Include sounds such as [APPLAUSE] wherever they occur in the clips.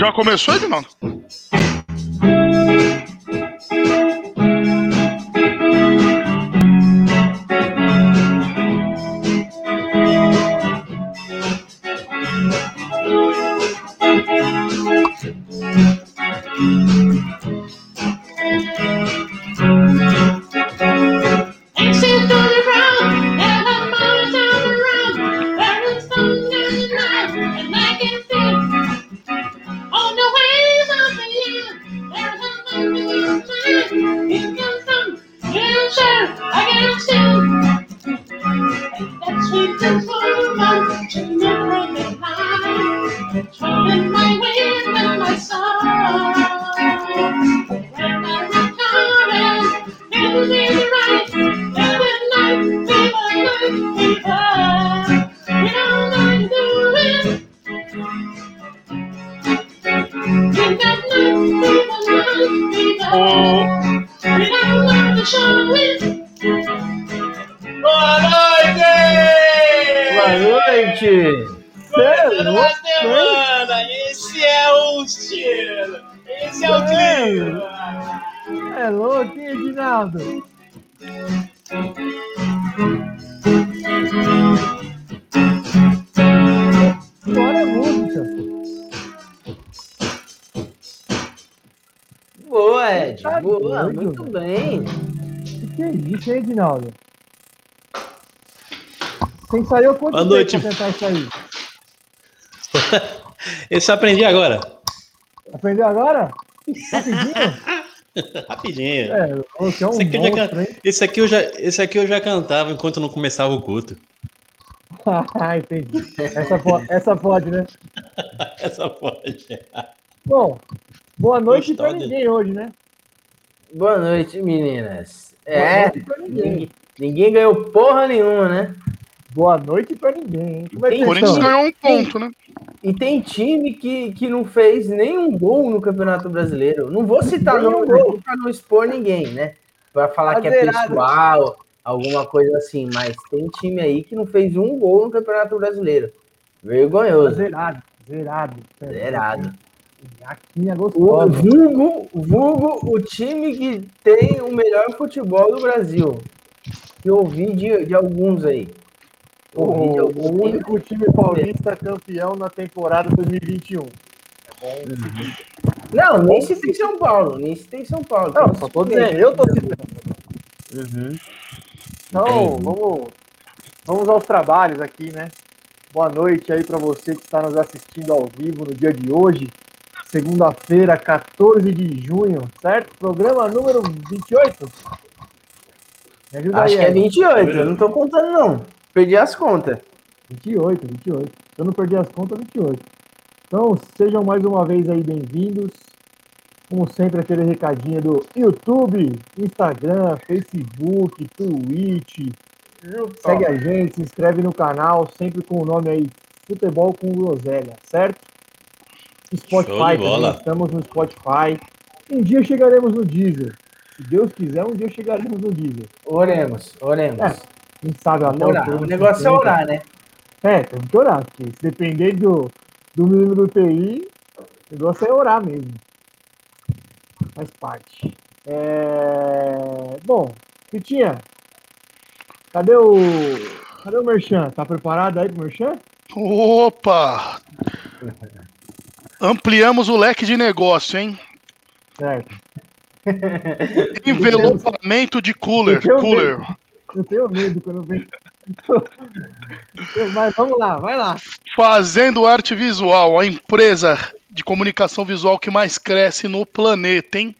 Já começou, Edinaldo? Edinaldo? Você ensaiou quanto Boa noite. pra tentar isso aí? [LAUGHS] Esse eu aprendi agora. Aprendeu agora? Rapidinho? [LAUGHS] Rapidinho. É, você é um esse, aqui monstro, já, esse, aqui eu já, esse aqui eu já cantava enquanto não começava o culto. [LAUGHS] ah, entendi. Essa, pode, essa pode, né? essa pode. Bom, boa noite para ninguém hoje, né? Boa noite, meninas. É, ninguém. ninguém ganhou porra nenhuma, né? Boa noite pra ninguém. Como é isso ganhou um ponto, né? E tem time que, que não fez nenhum gol no Campeonato Brasileiro. Não vou citar nenhum gol para não expor ninguém, né? Para falar que é pessoal, alguma coisa assim. Mas tem time aí que não fez um gol no Campeonato Brasileiro. Vergonhoso. Zerado, zerado. Zerado. Aqui é gostoso. O vulgo, vulgo, o time que tem o melhor futebol do Brasil. Eu ouvi de, de alguns aí. O, de alguns o único time paulista campeão na temporada 2021. É bom. Uhum. Não, nem se tem São Paulo, nem se tem São Paulo. Não, só tô dizendo, eu tô citando. Uhum. Então, vamos, vamos aos trabalhos aqui, né? Boa noite aí para você que está nos assistindo ao vivo no dia de hoje segunda-feira, 14 de junho, certo? Programa número 28? Me ajuda Acho aí, que é 28, eu não tô contando não. Perdi as contas. 28, 28. Eu não perdi as contas, 28. Então, sejam mais uma vez aí bem-vindos. Como sempre, aquele recadinho do YouTube, Instagram, Facebook, Twitch. Segue a gente, se inscreve no canal, sempre com o nome aí, Futebol com Groselha, certo? Spotify também, estamos no Spotify. Um dia chegaremos no Deezer. Se Deus quiser, um dia chegaremos no Deezer. Oremos, oremos. É, quem sabe até o, o negócio é orar, né? É, tem que orar, porque se depender do, do menino do TI, o negócio é orar mesmo. Faz parte. É... Bom, Pitinha, cadê o. Cadê o Merchan? Tá preparado aí pro Merchan? Opa! [LAUGHS] Ampliamos o leque de negócio, hein? Certo. [LAUGHS] Envelopamento de cooler. Eu cooler. Medo. Eu tenho medo quando vem. [LAUGHS] Mas vamos lá, vai lá. Fazendo arte visual, a empresa de comunicação visual que mais cresce no planeta, hein?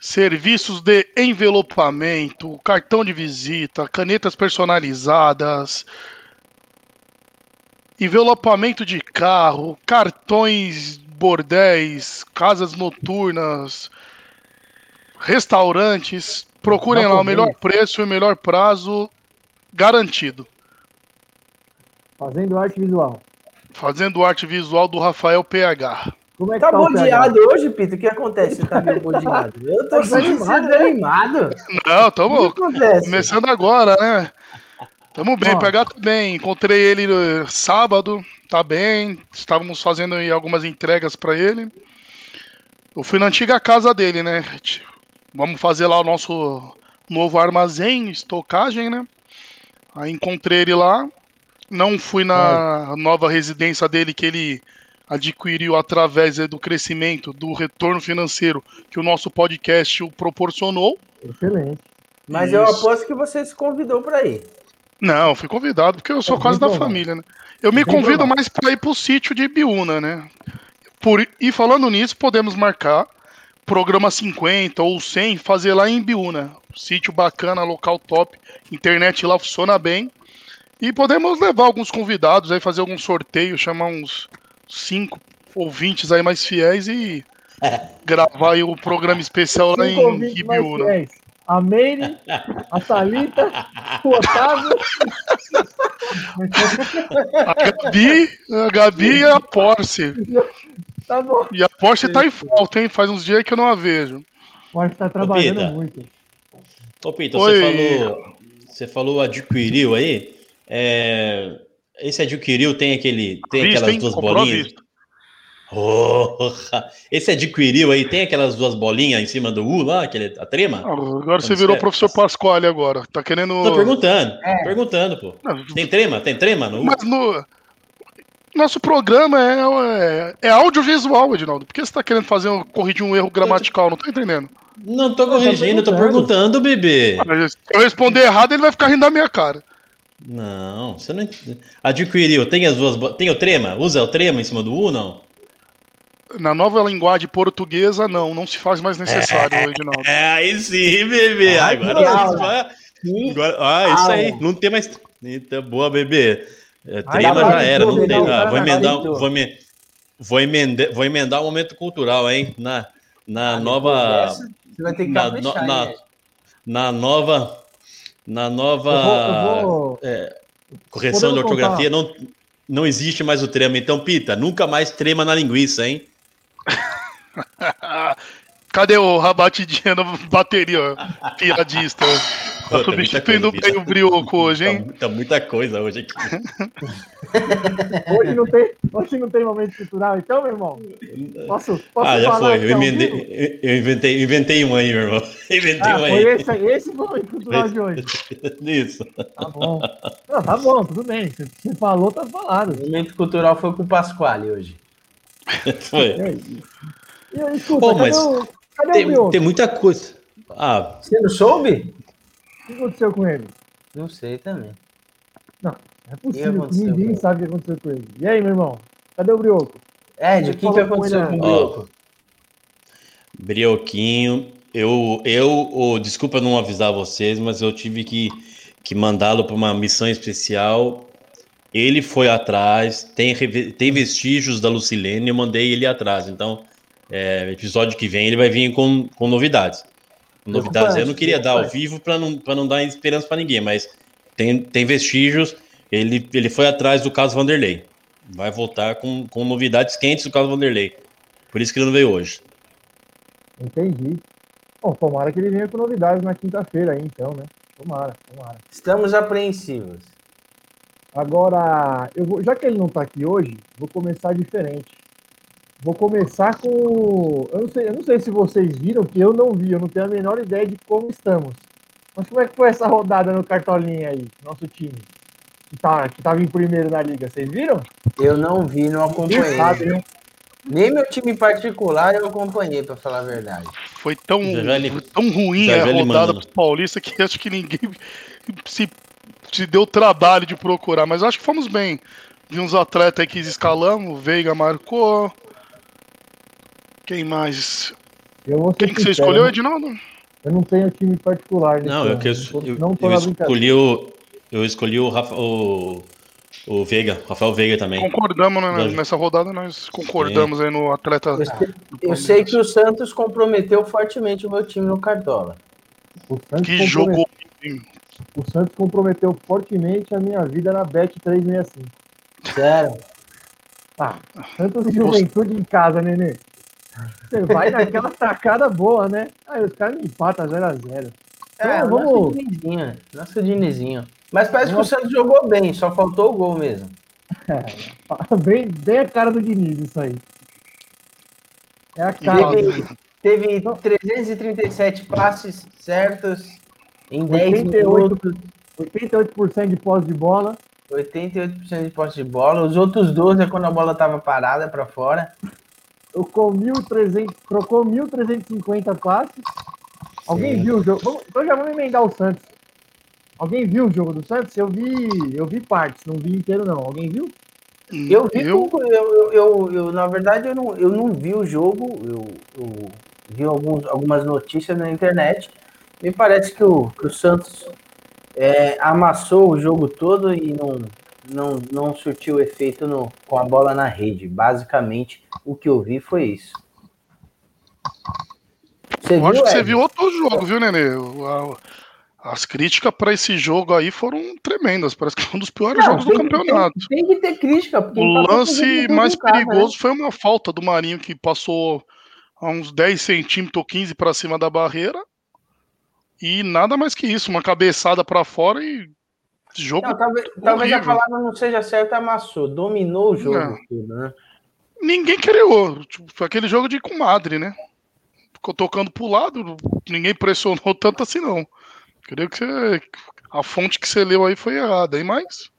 Serviços de envelopamento, cartão de visita, canetas personalizadas, envelopamento de carro, cartões, bordéis, casas noturnas, restaurantes. Procurem lá o melhor preço e o melhor prazo garantido. Fazendo arte visual. Fazendo arte visual do Rafael PH. Como é que tá, tá bodeado hoje, Pito? O que acontece? Você tá meio bodeado? Eu tô tá animado. Não, tamo começando agora, né? Tamo bem, PH tá bem. Encontrei ele sábado. tá bem, estávamos fazendo algumas entregas para ele. Eu fui na antiga casa dele, né? Vamos fazer lá o nosso novo armazém, estocagem, né? Aí encontrei ele lá. Não fui na é. nova residência dele que ele adquiriu através do crescimento, do retorno financeiro que o nosso podcast o proporcionou. Excelente. Mas Isso. eu aposto que você se convidou para ir. Não, fui convidado porque eu sou é quase da família, né? Eu me convido mais para ir pro sítio de Biúna, né? Por, e falando nisso, podemos marcar programa 50 ou 100, fazer lá em Biúna. Sítio bacana, local top, internet lá funciona bem. E podemos levar alguns convidados aí, fazer algum sorteio, chamar uns cinco ouvintes aí mais fiéis e é. gravar aí o programa especial lá em Ibiúna. A Meire, a Thalita, o Otávio. A Gabi, a Gabi e a Porsche. Tá bom. E a Porsche tá em falta, hein? Faz uns dias que eu não a vejo. Porsche tá trabalhando Ô, muito. Ô, Pita, você falou, você falou adquiriu aí. É, esse adquiriu tem aquele, tem Visto, aquelas hein? duas Comprou bolinhas. Porra! Esse adquiriu aí, tem aquelas duas bolinhas em cima do U lá, aquele, a trema? Ah, agora você virou o professor Pasquale agora. Tá querendo. Tô perguntando, é. perguntando, pô. Tem trema? Tem trema no U? Mas no. Nosso programa é, é, é audiovisual, Edinaldo. Por que você tá querendo fazer um, corrigir um erro gramatical? Não tô entendendo. Não tô corrigindo, tô perguntando, bebê. Se eu responder errado, ele vai ficar rindo da minha cara. Não, você não. Adquiriu, tem as duas. Tem o trema? Usa o trema em cima do U, não? Na nova linguagem portuguesa, não, não se faz mais necessário, é, Edinaldo. É, aí sim, bebê. Ah, agora, agora, agora, Ah, isso aí. Não tem mais. Eita, boa, bebê. É, trema já era, não tem. Ah, vou emendar. Vou, me, vou, emendar vou emendar o um momento cultural, hein? Na, na ah, nova. Você vai ter que na, no, na, na nova. Na nova. Eu vou, eu vou... É, correção de ortografia, não, não existe mais o trema. Então, Pita, nunca mais trema na linguiça, hein? [LAUGHS] Cadê o rabatidinha na bateria, piadista? Tá substituindo bem o brioco hoje, hein? Muita, muita coisa hoje aqui. hoje, não tem, hoje não tem momento cultural, então, meu irmão? Posso, posso ah, já foi. Eu, emendei, eu inventei, inventei um aí, meu irmão. [LAUGHS] Inventei ah, um aí. Esse, esse foi o momento cultural de hoje. [LAUGHS] Isso. Tá bom. Não, tá bom, tudo bem. Você falou, tá falado. O momento cultural foi com o Pasquale hoje. Foi. [LAUGHS] É e aí, escuta, Pô, mas cadê o, cadê tem, o tem muita coisa. Ah. Você não soube? O que aconteceu com ele? Não sei também. Não, é possível que ninguém sabe o que aconteceu com ele. E aí, meu irmão? Cadê o Brioco? Ed, o que, que aconteceu com o Brioco? Brioquinho, eu, eu oh, desculpa não avisar vocês, mas eu tive que, que mandá-lo para uma missão especial ele foi atrás, tem, tem vestígios da Lucilene, eu mandei ele atrás. Então, é, episódio que vem ele vai vir com, com novidades. Novidades eu não queria dar ao vivo para não, não dar esperança para ninguém, mas tem, tem vestígios. Ele, ele foi atrás do caso Vanderlei. Vai voltar com, com novidades quentes do caso Vanderlei. Por isso que ele não veio hoje. Entendi. Bom, tomara que ele venha com novidades na quinta-feira aí, então, né? Tomara, tomara. Estamos apreensivos. Agora, eu vou, já que ele não está aqui hoje, vou começar diferente. Vou começar com. Eu não, sei, eu não sei se vocês viram, que eu não vi, eu não tenho a menor ideia de como estamos. Mas como é que foi essa rodada no cartolinha aí, nosso time? Que, tá, que tava em primeiro na liga, vocês viram? Eu não vi, não acompanhei. Sabe, né? Nem meu time particular eu acompanhei, para falar a verdade. Foi tão, tão ruim a rodada do Paulista que acho que ninguém [LAUGHS] se te deu trabalho de procurar, mas acho que fomos bem. Vi uns atletas que escalamos, o Veiga marcou. Quem mais? Quem que você escolheu, Edinaldo? Eu não tenho time particular. Não, eu, que eu, eu, não eu escolhi o. Eu escolhi o, Rafa, o, o Veiga, Rafael Veiga também. Concordamos né, nessa rodada, nós concordamos Sim. aí no atleta. Eu sei, eu sei, que o Santos comprometeu fortemente o meu time no Cartola. Que jogou o Santos comprometeu fortemente a minha vida na Bet 365. Sério? Ah, Santos e Juventude em casa, Nenê. Você vai naquela tacada boa, né? Aí os caras me empatam 0x0. É, então, vamos... Nosso Dinizinho. Mas parece Nossa. que o Santos jogou bem, só faltou o gol mesmo. É, bem, bem a cara do Diniz, isso aí. É a cara. Teve, teve 337 passes certos em 10 88, minutos. 88% de posse de bola. 88% de posse de bola. Os outros 12 é quando a bola estava parada para fora. Trocou 1.300, trocou 1.350 passes. Alguém Sim. viu o jogo? Então já vamos emendar o Santos. Alguém viu o jogo do Santos? Eu vi, eu vi partes, não vi inteiro não. Alguém viu? Eu vi, eu... Eu, eu, eu, na verdade, eu não, eu não vi o jogo, eu, eu vi alguns, algumas notícias na internet. Me parece que o, que o Santos é, amassou o jogo todo e não, não, não surtiu efeito no, com a bola na rede. Basicamente, o que eu vi foi isso. Você eu viu, acho que você viu outro jogo, viu, Nenê? As críticas para esse jogo aí foram tremendas. Parece que foi um dos piores não, jogos do campeonato. Tem, tem, que ter crítica. O tá lance mais perigoso né? foi uma falta do Marinho que passou a uns 10 centímetros ou 15 para cima da barreira. E nada mais que isso, uma cabeçada para fora e jogo. Não, talvez, talvez, a palavra não seja certa, amassou, dominou o jogo. É. Tudo, né? Ninguém criou. Tipo, aquele jogo de comadre, né? Ficou tocando pro lado, ninguém pressionou [LAUGHS] tanto assim, não. Creio que você, a fonte que você leu aí foi errada, hein? Mas.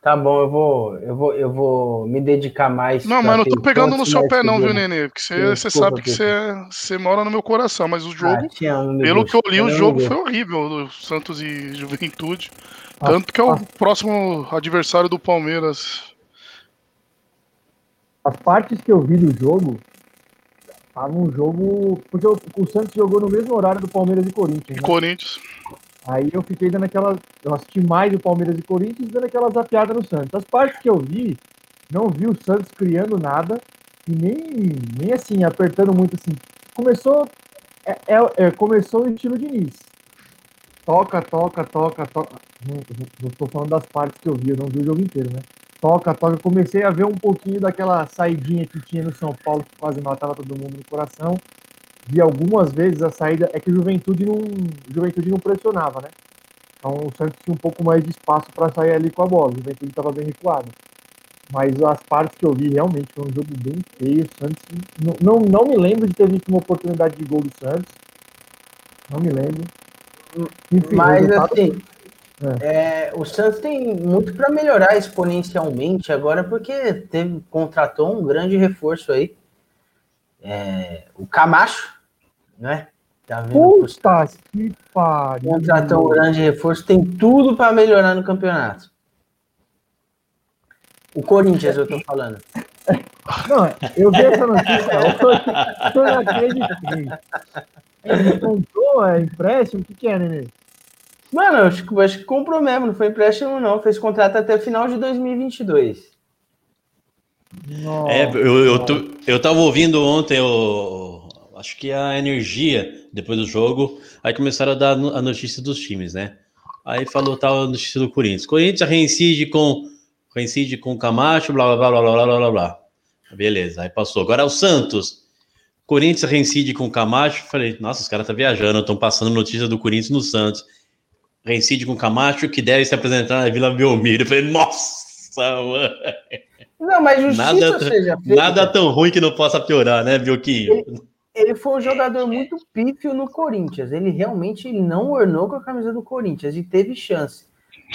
Tá bom, eu vou, eu vou, eu vou me dedicar mais. Não, mas não tô pegando no seu pé, não, viu, Nenê? Porque você, você sabe que você, você mora no meu coração, mas o jogo, ah, pelo que eu li, o jogo foi horrível do Santos e Juventude. Tanto que é o próximo adversário do Palmeiras. As partes que eu vi do jogo, tava um jogo. Porque o, o Santos jogou no mesmo horário do Palmeiras e Corinthians. Né? Corinthians. Aí eu fiquei dando aquela. Eu assisti mais o Palmeiras e Corinthians dando aquela zapiada no Santos. As partes que eu vi, não vi o Santos criando nada e nem, nem assim, apertando muito assim. Começou. É, é, é começou o estilo de Diniz. Toca, toca, toca, toca. Não, tô falando das partes que eu vi, eu não vi o jogo inteiro, né? Toca, toca. Comecei a ver um pouquinho daquela saidinha que tinha no São Paulo, que quase matava todo mundo no coração vi algumas vezes a saída é que o Juventude não, Juventude não pressionava, né? Então o Santos tinha um pouco mais de espaço para sair ali com a bola. O Juventude estava bem recuado. Mas as partes que eu vi realmente foi um jogo bem feio. O Santos não, não, não me lembro de ter visto uma oportunidade de gol do Santos. Não me lembro. Enfim, Mas assim, é. É, o Santos tem muito para melhorar exponencialmente agora, porque teve, contratou um grande reforço aí. É, o Camacho, né? Tá vendo? Puta que pariu. Contratou um grande reforço, tem tudo para melhorar no campeonato. O Corinthians, eu tô falando. Não, eu vi essa notícia, eu não acreditei. Ele comprou, é empréstimo? O que, que é, Nenê? Mano, eu acho, acho que comprou mesmo, não foi empréstimo, não. Fez contrato até o final de 2022. Nossa. É, eu, eu, eu tava ouvindo ontem, eu, acho que a energia, depois do jogo, aí começaram a dar a notícia dos times, né? Aí falou tal a notícia do Corinthians. Corinthians reincide com reincide com Camacho, blá blá blá blá blá blá blá. Beleza, aí passou. Agora é o Santos. Corinthians reincide com Camacho. Falei, nossa, os caras estão tá viajando, estão passando notícia do Corinthians no Santos. Reincide com Camacho, que deve se apresentar na Vila Belmiro. falei, nossa, mano. Não, mas justiça nada, seja feita. Nada tão ruim que não possa piorar, né, Bilquinho? Ele, foi um jogador muito pífio no Corinthians. Ele realmente não ornou com a camisa do Corinthians e teve chance.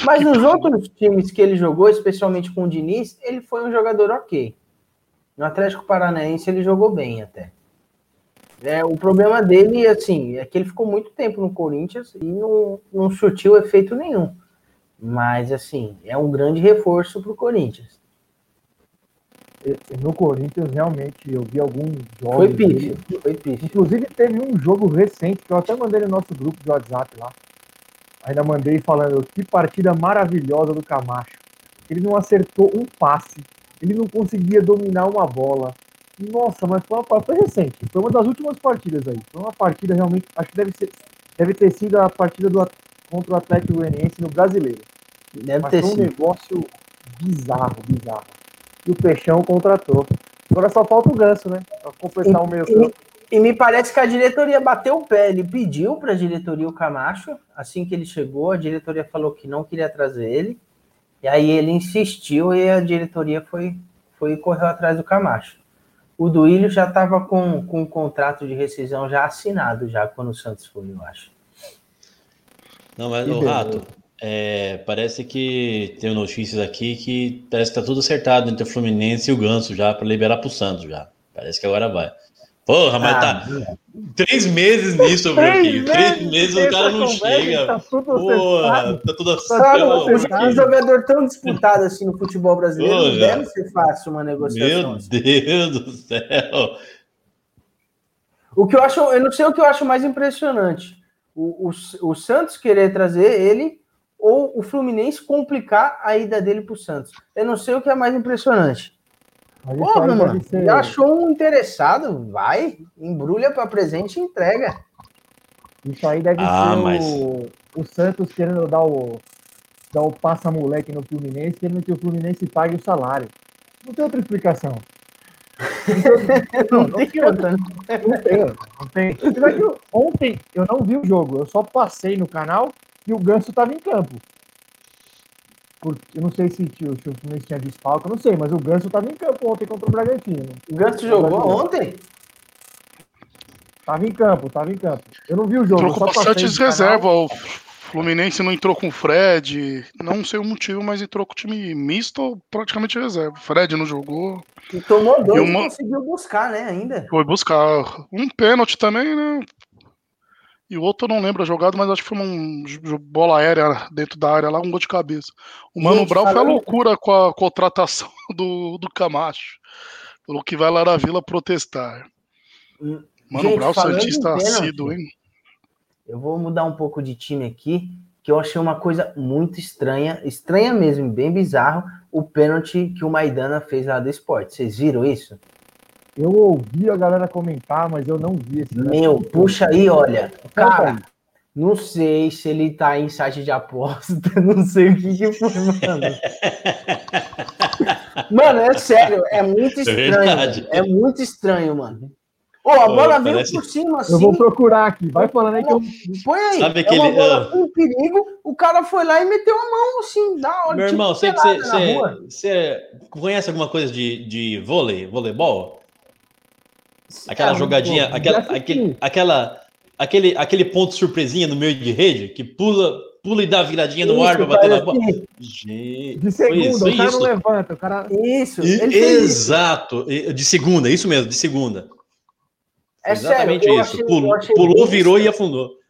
Mas nos outros times que ele jogou, especialmente com o Diniz, ele foi um jogador ok. No Atlético Paranaense ele jogou bem até. É, o problema dele, assim, é que ele ficou muito tempo no Corinthians e não, não surtiu efeito nenhum. Mas, assim, é um grande reforço para o Corinthians no Corinthians, realmente, eu vi alguns jogos. Foi pife, foi pife. Inclusive, teve um jogo recente que eu até mandei no nosso grupo de WhatsApp lá. Ainda mandei falando que partida maravilhosa do Camacho. Ele não acertou um passe, ele não conseguia dominar uma bola. Nossa, mas foi, uma, foi recente, foi uma das últimas partidas aí. Foi uma partida realmente, acho que deve, ser, deve ter sido a partida do, contra o Atlético Goianiense no Brasileiro. Deve mas ter foi um sido. negócio bizarro, bizarro e o Peixão contratou. Agora só falta o Ganso, né? Pra completar e, o meio campo. E, e me parece que a diretoria bateu o pé. Ele pediu para a diretoria o Camacho, assim que ele chegou, a diretoria falou que não queria trazer ele. E aí ele insistiu e a diretoria foi, foi correu atrás do Camacho. O Duílio já estava com, com um contrato de rescisão já assinado já quando o Santos foi, eu acho. Não, mas o Rato, é, parece que tem notícias aqui que parece que tá tudo acertado entre o Fluminense e o Ganso já para liberar pro Santos já. Parece que agora vai. Porra, mas tá ah, três meses nisso, Branquinho. Três meses o cara não chega. Tá tudo Porra, tá tudo acertado. Um jogador tão disputado assim no futebol brasileiro Porra. não deve ser fácil uma negociação. Meu assim. Deus do céu. O que eu acho, eu não sei o que eu acho mais impressionante. O, o, o Santos querer trazer ele ou o Fluminense complicar a ida dele para o Santos. Eu não sei o que é mais impressionante. Pô, mano, ser... achou um interessado, vai, embrulha para presente e entrega. Isso aí deve ah, ser mas... o, o Santos querendo dar o, dar o passa-moleque no Fluminense, querendo que o Fluminense pague o salário. Não tem outra explicação. [LAUGHS] não, não, tem outra. Não tem, não tem. Ontem eu não vi o jogo, eu só passei no canal e o Ganso estava em campo. Por, eu não sei se, se, se o Fluminense tinha desfalque, eu não sei, mas o Ganso estava em campo ontem contra o Bragantino. O Ganso jogou ontem? Tava em campo, tava em campo. Eu não vi o jogo. Entrou com bastante reserva. O Fluminense não entrou com o Fred. Não sei o motivo, mas entrou com o time misto, praticamente reserva. Fred não jogou. E tomou dois e uma... conseguiu buscar, né, ainda. Foi buscar. Um pênalti também, né? E o outro eu não lembro a jogada, mas acho que foi uma bola aérea dentro da área lá, um gol de cabeça. O Mano Gente, Brown foi a loucura com a contratação [LAUGHS] do, do Camacho. Falou que vai lá na vila protestar. Hum, Mano Gente, Brown, Santista assíduo, hein? Eu vou mudar um pouco de time aqui, que eu achei uma coisa muito estranha, estranha mesmo, bem bizarro, o pênalti que o Maidana fez lá do esporte. Vocês viram isso? Eu ouvi a galera comentar, mas eu não vi esse. Meu, puxa aí, olha. Cara, não sei se ele tá em site de aposta, [LAUGHS] não sei o que, que foi, mano. [LAUGHS] mano, é sério, é muito é estranho. É, é muito estranho, mano. Ô, oh, a bola veio parece... por cima assim. Eu vou procurar aqui, vai falando aí que eu. Põe aí. Sabe aquele, é uma bola com perigo, o cara foi lá e meteu a mão assim, da hora. Meu tipo, irmão, sei que você conhece alguma coisa de, de vôlei, voleibol? Aquela ah, jogadinha, aquela, aquele, aquela, aquele, aquele ponto surpresinha no meio de rede, que pula, pula e dá viradinha no isso, ar pra bater na bola. Gente, de segunda, isso, o cara isso. não levanta, o cara. Isso, exato, de segunda, isso mesmo, de segunda. É Exatamente sério, isso. Achei, pulou, pulou virou estranho. e afundou.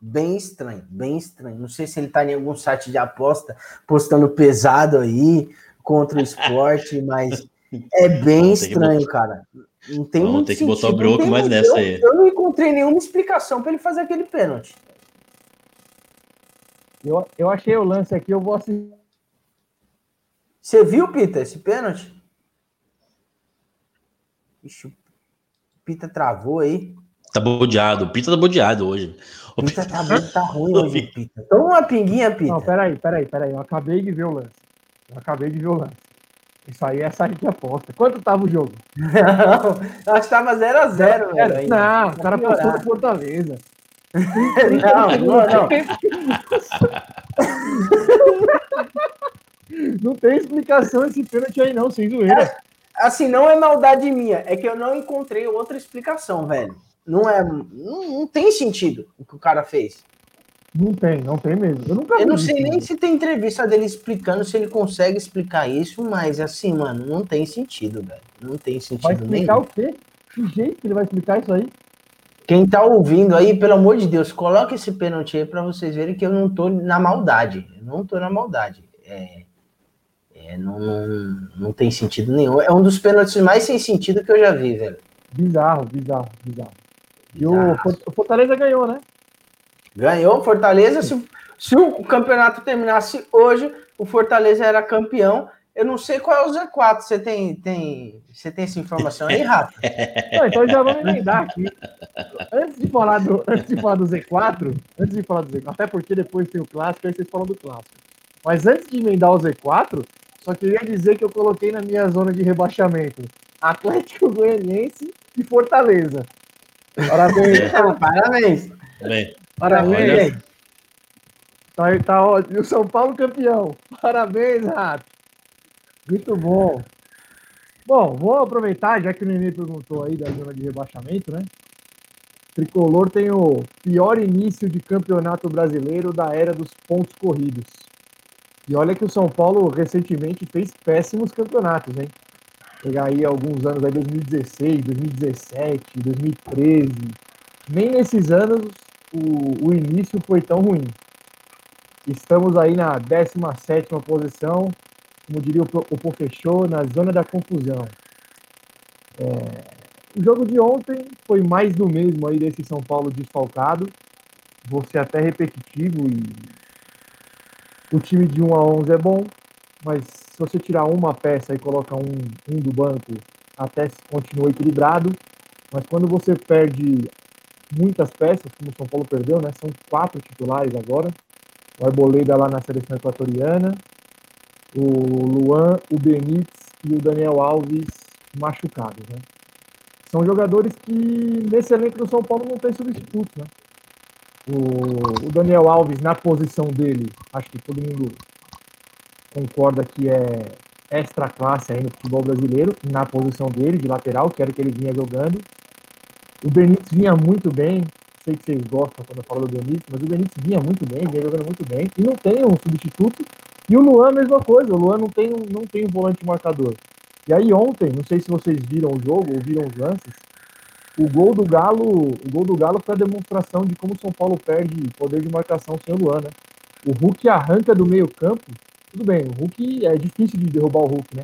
Bem estranho, bem estranho. Não sei se ele tá em algum site de aposta postando pesado aí contra o esporte, mas [LAUGHS] é bem estranho, cara. Não tem Vamos ter que botar o Broco mais nessa aí. Eu não encontrei nenhuma explicação para ele fazer aquele pênalti. Eu, eu achei o lance aqui, eu vou assistir. Você viu, Pita, esse pênalti? Ixi, o Pita travou aí. Tá bodeado, o Pita tá bodeado hoje. O Pita, Pita tá, tá ruim [LAUGHS] hoje, Pita. Toma uma pinguinha, Pita. Não, peraí, peraí, peraí. Eu acabei de ver o lance. Eu acabei de ver o lance. Isso aí é sair de aposta. Quanto tava o jogo? Não, acho que tava 0x0, velho. Não, o cara passou no Fortaleza. não, não, não. não tem explicação esse pênalti aí, não, sem zoeira. É, assim, não é maldade minha, é que eu não encontrei outra explicação, velho. Não é. Não, não tem sentido o que o cara fez. Não tem, não tem mesmo. Eu nunca Eu não sei nem se tem entrevista dele explicando se ele consegue explicar isso, mas assim, mano, não tem sentido, velho. Não tem sentido vai explicar nenhum. o quê? Que jeito que ele vai explicar isso aí? Quem tá ouvindo aí, pelo amor de Deus, coloque esse pênalti aí pra vocês verem que eu não tô na maldade. Eu não tô na maldade. É, é, não, não, não tem sentido nenhum. É um dos pênaltis mais sem sentido que eu já vi, velho. Bizarro, bizarro, bizarro. E o Fortaleza ganhou, né? Ganhou Fortaleza. Se, se o campeonato terminasse hoje, o Fortaleza era campeão. Eu não sei qual é o Z4. Você tem, tem, você tem essa informação aí, Rafa? [LAUGHS] Não, então já vamos emendar aqui. Antes de, falar do, antes de falar do Z4, antes de falar do Z4, até porque depois tem o clássico, aí vocês falam do clássico. Mas antes de emendar o Z4, só queria dizer que eu coloquei na minha zona de rebaixamento Atlético Goianiense e Fortaleza. [LAUGHS] Parabéns. Parabéns. Bem. Parabéns. Tá, tá ótimo. E o São Paulo campeão. Parabéns, Rato. Muito bom. Bom, vou aproveitar, já que o Nenê perguntou aí da zona de rebaixamento, né? Tricolor tem o pior início de campeonato brasileiro da era dos pontos corridos. E olha que o São Paulo recentemente fez péssimos campeonatos, hein? Pegar aí alguns anos aí, 2016, 2017, 2013. Nem nesses anos o, o início foi tão ruim. Estamos aí na 17 posição, como diria o, o Pofechou, na zona da confusão. É, o jogo de ontem foi mais do mesmo aí desse São Paulo desfalcado. Vou ser até repetitivo e o time de 1 a 11 é bom, mas se você tirar uma peça e colocar um, um do banco, até continua equilibrado. Mas quando você perde muitas peças, como o São Paulo perdeu, né? São quatro titulares agora. O Arboleda lá na seleção equatoriana, o Luan, o Benítez e o Daniel Alves machucados, né? São jogadores que nesse elenco do São Paulo não tem substituto, né? O, o, Daniel Alves na posição dele, acho que todo mundo concorda que é extra classe aí no futebol brasileiro, na posição dele, de lateral, que era o que ele vinha jogando. O Benítez vinha muito bem, sei que vocês gostam quando eu falo do Benítez, mas o Benítez vinha muito bem, vinha jogando muito bem, e não tem um substituto. E o Luan, a mesma coisa, o Luan não tem, não tem um volante marcador. E aí ontem, não sei se vocês viram o jogo ou viram os lances, o gol do Galo, o gol do Galo foi a demonstração de como o São Paulo perde poder de marcação sem o Luan, né? O Hulk arranca do meio-campo. Tudo bem, o Hulk é difícil de derrubar o Hulk, né?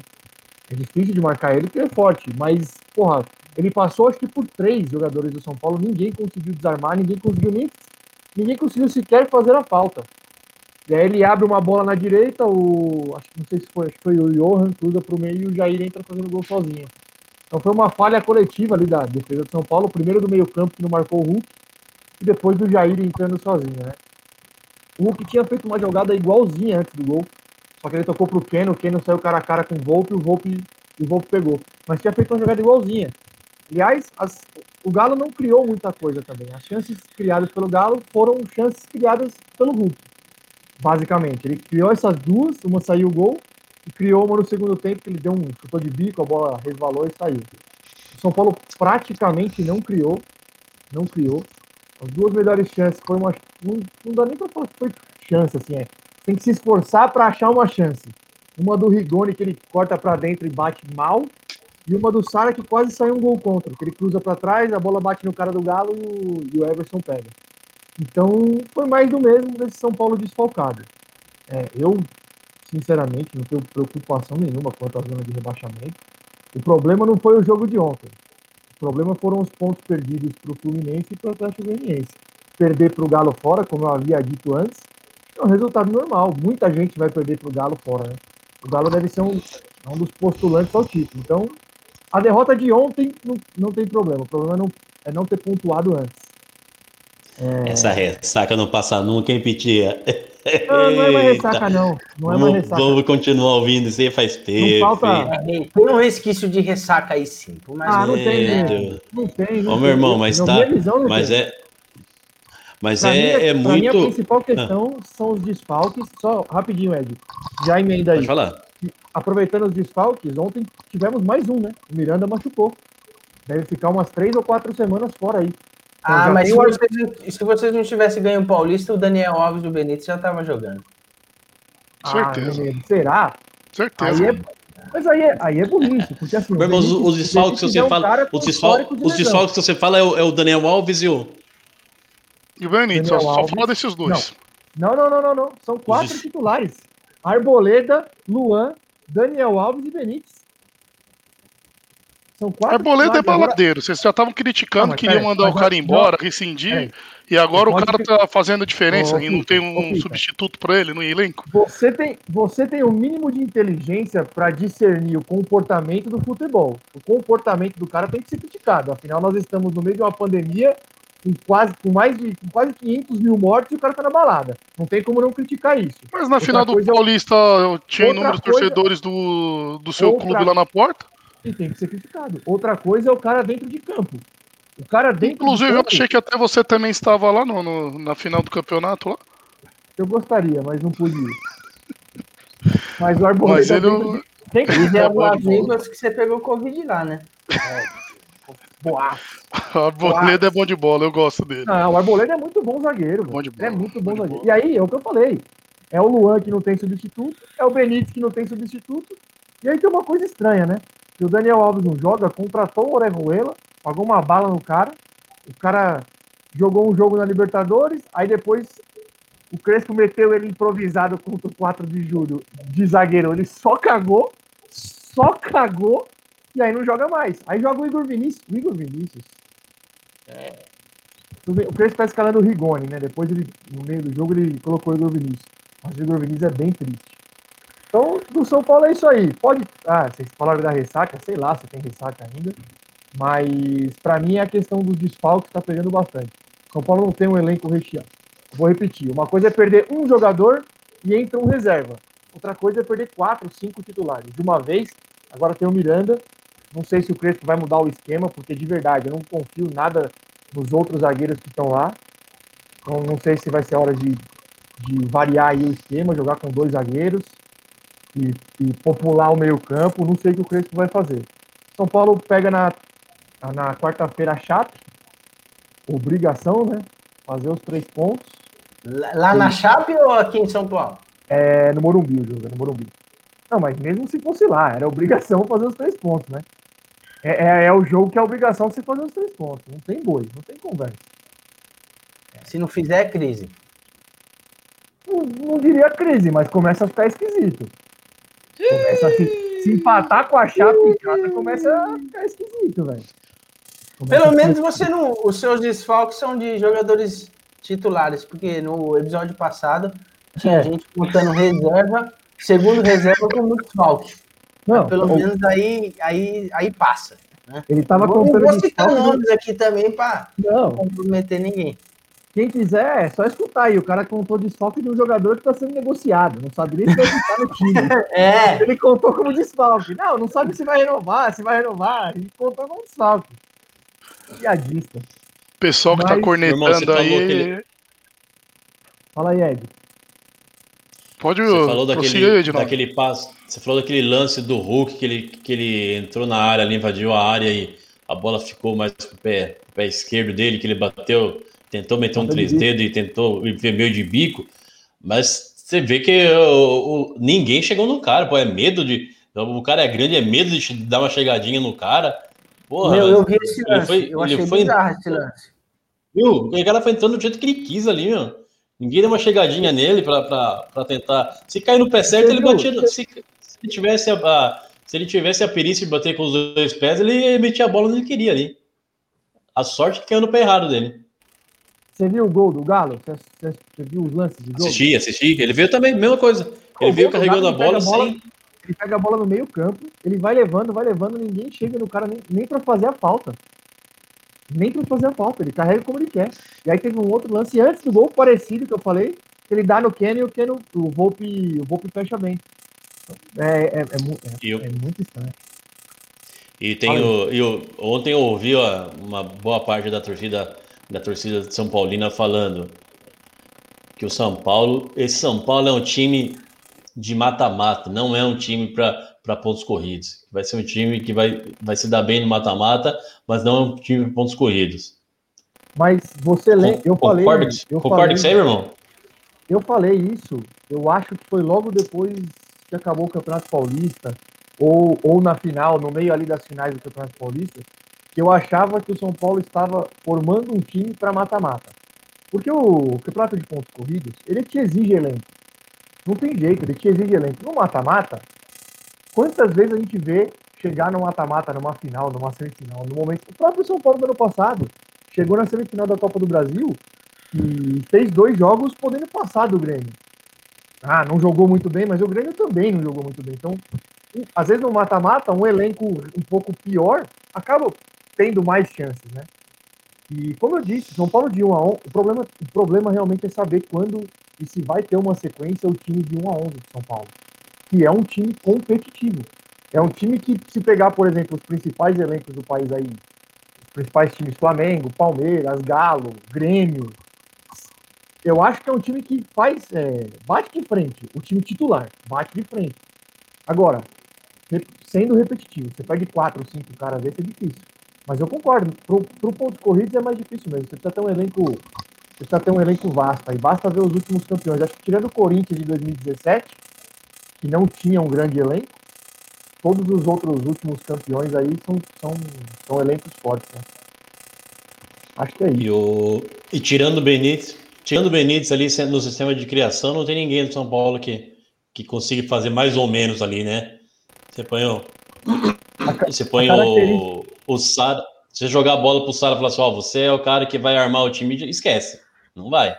É difícil de marcar ele porque é forte, mas, porra, ele passou acho que por três jogadores do São Paulo, ninguém conseguiu desarmar, ninguém conseguiu nem. Ninguém conseguiu sequer fazer a falta. E aí ele abre uma bola na direita, o. Acho que não sei se foi, acho que foi o Johan, cruza para o meio e o Jair entra fazendo gol sozinho. Então foi uma falha coletiva ali da defesa do São Paulo, primeiro do meio-campo que não marcou o Hulk, e depois do Jair entrando sozinho, né? O Hulk tinha feito uma jogada igualzinha antes do gol, só que ele tocou pro Keno, o Keno saiu cara a cara com o Volpe, o Volpe, o Volpe pegou. Mas tinha feito uma jogada igualzinha. Aliás, as, o Galo não criou muita coisa também. As chances criadas pelo Galo foram chances criadas pelo Hulk basicamente. Ele criou essas duas, uma saiu o gol, e criou uma no segundo tempo, que ele deu um chutou de bico, a bola resvalou e saiu. O São Paulo praticamente não criou, não criou. As duas melhores chances foi uma. Não, não dá nem pra falar que foi chance, assim, é. Tem que se esforçar para achar uma chance. Uma do Rigoni, que ele corta para dentro e bate mal, e uma do Sara, que quase saiu um gol contra, que ele cruza para trás, a bola bate no cara do Galo e o, Everson pega. Então, foi mais do mesmo desse São Paulo desfalcado. É, eu, sinceramente, não tenho preocupação nenhuma quanto à zona de rebaixamento. O problema não foi o jogo de ontem. O problema foram os pontos perdidos para o Fluminense e para o Atlético Goianiense. Perder para o Galo fora, como eu havia dito antes, é um resultado normal. Muita gente vai perder para o Galo fora, né? O Galo deve ser um, um dos postulantes ao título. Então, a derrota de ontem não, não tem problema. O problema é não, é não ter pontuado antes. É... Essa ressaca não passa nunca, hein, Pitia? Não, não é mais ressaca, não. Não é mais ressaca. Vamos continuar ouvindo isso aí faz tempo. Não falta... Tem um resquício de ressaca aí sim. Mas ah, não é... tem, né? Não tem. Não Ô, meu irmão, mas tá. Visão, mas tem. é. Mas é, minha, é muito. A minha principal questão ah. são os desfalques. Só rapidinho, Ed. Já emenda aí. Pode falar. Aproveitando os desfalques, ontem tivemos mais um, né? O Miranda machucou. Deve ficar umas três ou quatro semanas fora aí. Então, ah, mas se vocês, se vocês, não tivessem ganho o Paulista, o Daniel Alves do Benítez já estava jogando. Certeza. Ah, será? Certeza. Aí é, mas aí é, aí é burrice, porque assim. Meu irmão, os, desfalques que você fala. Os, desfalques, os desfalques que você fala é o, é o, Daniel Alves e o. E o Benítez, só, só fala desses dois. Não, não, não, não, não. São quatro titulares: Arboleda, Luan, Daniel Alves e Benítez. São quatro Arboleda é baladeiro. Agora... Vocês já estavam criticando não, que queriam mandar o cara embora, não, rescindir. É. E agora o cara tá fazendo a diferença oh, e não tem um oh, substituto para ele no elenco. Você tem, você tem o um mínimo de inteligência para discernir o comportamento do futebol. O comportamento do cara tem que ser criticado. Afinal, nós estamos no meio de uma pandemia com quase, com mais de com quase 500 mil mortes e o cara tá na balada. Não tem como não criticar isso. Mas na Outra final do é Paulista tinha inúmeros coisa... torcedores do, do seu Outra... clube lá na porta e tem que ser criticado. Outra coisa é o cara dentro de campo. O cara dentro Inclusive, de campo, eu achei que até você também estava lá no, no, na final do campeonato lá. Eu gostaria, mas não pude ir. [LAUGHS] Mas o Arboleda. Mas ele Tem que dizer algumas línguas que você pegou Covid lá, né? É. [LAUGHS] Boa. O [LAUGHS] Arboleda é bom de bola, eu gosto dele. Não, o Arboleda é muito bom zagueiro. Bom de bola, é muito bom, bom zagueiro. E aí, é o que eu falei. É o Luan que não tem substituto, é o Benítez que não tem substituto. E aí tem uma coisa estranha, né? Que o Daniel Alves não joga, contratou o Orejuela, pagou uma bala no cara. O cara jogou um jogo na Libertadores, aí depois o Crespo meteu ele improvisado contra o 4 de julho de zagueiro. Ele só cagou, só cagou, e aí não joga mais. Aí joga o Igor Vinícius. O Igor Vinícius. É... O Crespo tá escalando o Rigoni, né? Depois ele, no meio do jogo, ele colocou o Igor Vinícius. Mas o Igor Vinícius é bem triste. Então, do São Paulo é isso aí. Pode. Ah, vocês falaram da ressaca, sei lá se tem ressaca ainda. Mas, para mim, é a questão dos desfalques está pegando bastante. São Paulo não tem um elenco recheado. Vou repetir. Uma coisa é perder um jogador e entra um reserva. Outra coisa é perder quatro, cinco titulares. De uma vez, agora tem o Miranda. Não sei se o Crespo vai mudar o esquema, porque de verdade eu não confio nada nos outros zagueiros que estão lá. Então, não sei se vai ser hora de, de variar aí o esquema, jogar com dois zagueiros e, e popular o meio-campo. Não sei o que o Crespo vai fazer. São Paulo pega na, na quarta-feira a Chape, obrigação, né? Fazer os três pontos. Lá na Chape ou aqui em São Paulo? É, no Morumbi, o jogo, é no Morumbi. Não, mas mesmo se fosse lá, era obrigação [LAUGHS] fazer os três pontos, né? É, é, é o jogo que é obrigação você fazer os três pontos. Não tem boi, não tem conversa. Se não fizer, é crise. Não, não diria crise, mas começa a ficar esquisito. Começa a se, se empatar com a chapa em casa, começa a ficar esquisito, velho. Pelo menos você não. Os seus desfalques são de jogadores titulares, porque no episódio passado tinha é. gente contando reserva, segundo reserva com muito desfalque. Não, pelo ou... menos aí, aí, aí passa. Né? Ele tava vou, contando. Não vou citar nomes aqui também para não comprometer ninguém. Quem quiser, é só escutar aí. O cara contou desfalque de um jogador que está sendo negociado. Não sabe nem se vai ficar no time. [LAUGHS] é. Ele contou como desfalque. Não, não sabe se vai renovar, se vai renovar. Ele contou como desfalque. Piadista. Pessoal que tá Mas, tá cornetando irmão, aí. Aquele... Fala aí, Ed. Pode Você falou daquele, daquele passo. Você falou daquele lance do Hulk que ele, que ele entrou na área, ali, invadiu a área e a bola ficou mais pro pé, pro pé esquerdo dele, que ele bateu tentou meter um três dedos e tentou ver meio de bico, mas você vê que o, o, ninguém chegou no cara, pô, é medo de. O cara é grande, é medo de dar uma chegadinha no cara. Porra, Meu, eu vi esse lance, foi, eu achei foi, bizarro esse lance. Viu? O cara foi entrando do jeito que ele quis ali, meu. Ninguém deu uma chegadinha nele pra, tentar. Se cair no pé certo, ele batia. Se, se, ele tivesse a, a, se ele tivesse a perícia de bater com os dois pés, ele metia a bola onde ele queria ali. A sorte que caiu no pé errado dele. Você viu o gol do Galo? Você, você, você viu os lances de gol? Assisti, assisti. Ele veio também, mesma coisa. Ele veio carregando a bola, bola sem. Ele pega a bola no meio campo, ele vai levando, vai levando, ninguém chega no cara nem, nem para fazer a falta. Nem para fazer a falta, ele carrega como ele quer. E aí teve um outro lance antes do gol parecido que eu falei, que ele dá no Ken e o Ken, o Volpe, o Volpe fecha bem. É, é, é, é, é muito estranho. E tem o, eu, ontem eu ouvi ó, uma boa parte da torcida da torcida de São Paulina falando que o São Paulo, esse São Paulo é um time de mata-mata, não é um time para pontos corridos. Vai ser um time que vai, vai se dar bem no mata-mata, mas não é um time de pontos corridos. Mas você lembra, eu falei, concorda, eu concorda falei, com irmão? Eu falei isso, eu acho que foi logo depois que acabou o Campeonato Paulista, ou, ou na final, no meio ali das finais do Campeonato Paulista, que eu achava que o São Paulo estava formando um time para mata-mata. Porque o campeonato de pontos corridos, ele te exige elenco. Não tem jeito, ele te exige elenco. No mata-mata, quantas vezes a gente vê chegar no mata-mata, numa final, numa semifinal, no momento. O próprio São Paulo do ano passado chegou na semifinal da Copa do Brasil e fez dois jogos podendo passar do Grêmio. Ah, não jogou muito bem, mas o Grêmio também não jogou muito bem. Então, às vezes no mata-mata, um elenco um pouco pior acaba tendo mais chances, né? E como eu disse, São Paulo de 1 a 11, o problema, o problema realmente é saber quando e se vai ter uma sequência o time de 1 a 11 de São Paulo, que é um time competitivo. É um time que, se pegar, por exemplo, os principais elencos do país aí, os principais times Flamengo, Palmeiras, Galo, Grêmio, eu acho que é um time que faz. É, bate de frente. O time titular. Bate de frente. Agora, sendo repetitivo, você perde quatro cinco caras vez, é difícil. Mas eu concordo. Pro, pro ponto corrido é mais difícil mesmo. Você precisa ter um elenco. Você precisa ter um elenco vasto. Aí basta ver os últimos campeões. Acho que tirando o Corinthians de 2017, que não tinha um grande elenco, todos os outros últimos campeões aí são, são, são elencos fortes. Né? Acho que é isso. E, o... e tirando o Benítez, tirando o Benítez ali no sistema de criação, não tem ninguém do São Paulo que, que consiga fazer mais ou menos ali, né? Você põe o. Você põe o, o Sara. Você jogar a bola pro Sara e falar assim: Ó, oh, você é o cara que vai armar o time, esquece. Não vai.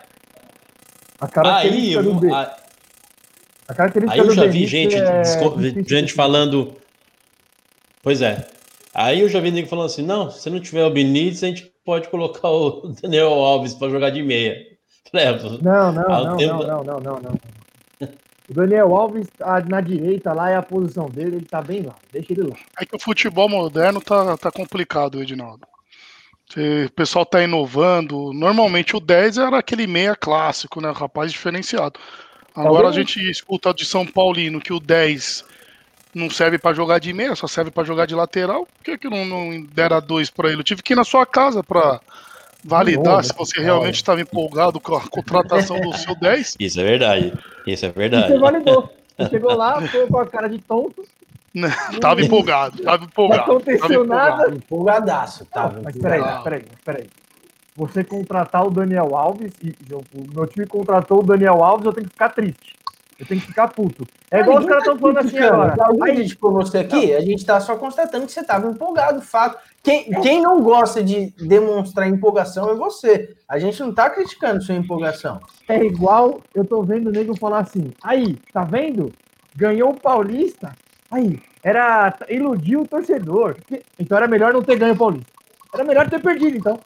A característica aí, do a, a característica aí eu já vi gente, é... gente falando. Pois é. Aí eu já vi ninguém falando assim: não, se não tiver o Benítez, a gente pode colocar o [LAUGHS] Daniel Alves para jogar de meia. Não, não, não, tempo... não, não, não, não, O Daniel Alves tá na direita lá é a posição dele, ele tá bem lá. Deixa ele lá. É que o futebol moderno tá, tá complicado, Edinaldo. O pessoal tá inovando. Normalmente o 10 era aquele meia clássico, né? Rapaz diferenciado. Agora a gente escuta de São Paulino que o 10 não serve para jogar de meia, só serve para jogar de lateral. Por que, que não, não dera dois para ele? Eu tive que ir na sua casa para validar se você realmente estava empolgado com a contratação do seu 10. [LAUGHS] Isso é verdade. Isso é verdade. você validou. Você chegou lá, foi com a cara de tonto. Não, tava empolgado, tava empolgado. Não aconteceu nada. Empolgadaço, tava. Mas peraí, peraí, peraí. Você contratar o Daniel Alves, e o meu time contratou o Daniel Alves, eu tenho que ficar triste. Eu tenho que ficar puto. É igual os caras estão falando assim agora. Alguém criticou você aqui? A gente está só constatando que você estava empolgado, fato. Quem, quem não gosta de demonstrar empolgação é você. A gente não está criticando sua empolgação. É igual eu tô vendo o nego falar assim: aí, tá vendo? Ganhou o Paulista. Aí, era. iludiu o torcedor. Então era melhor não ter ganho o Paulista. Era melhor ter perdido, então.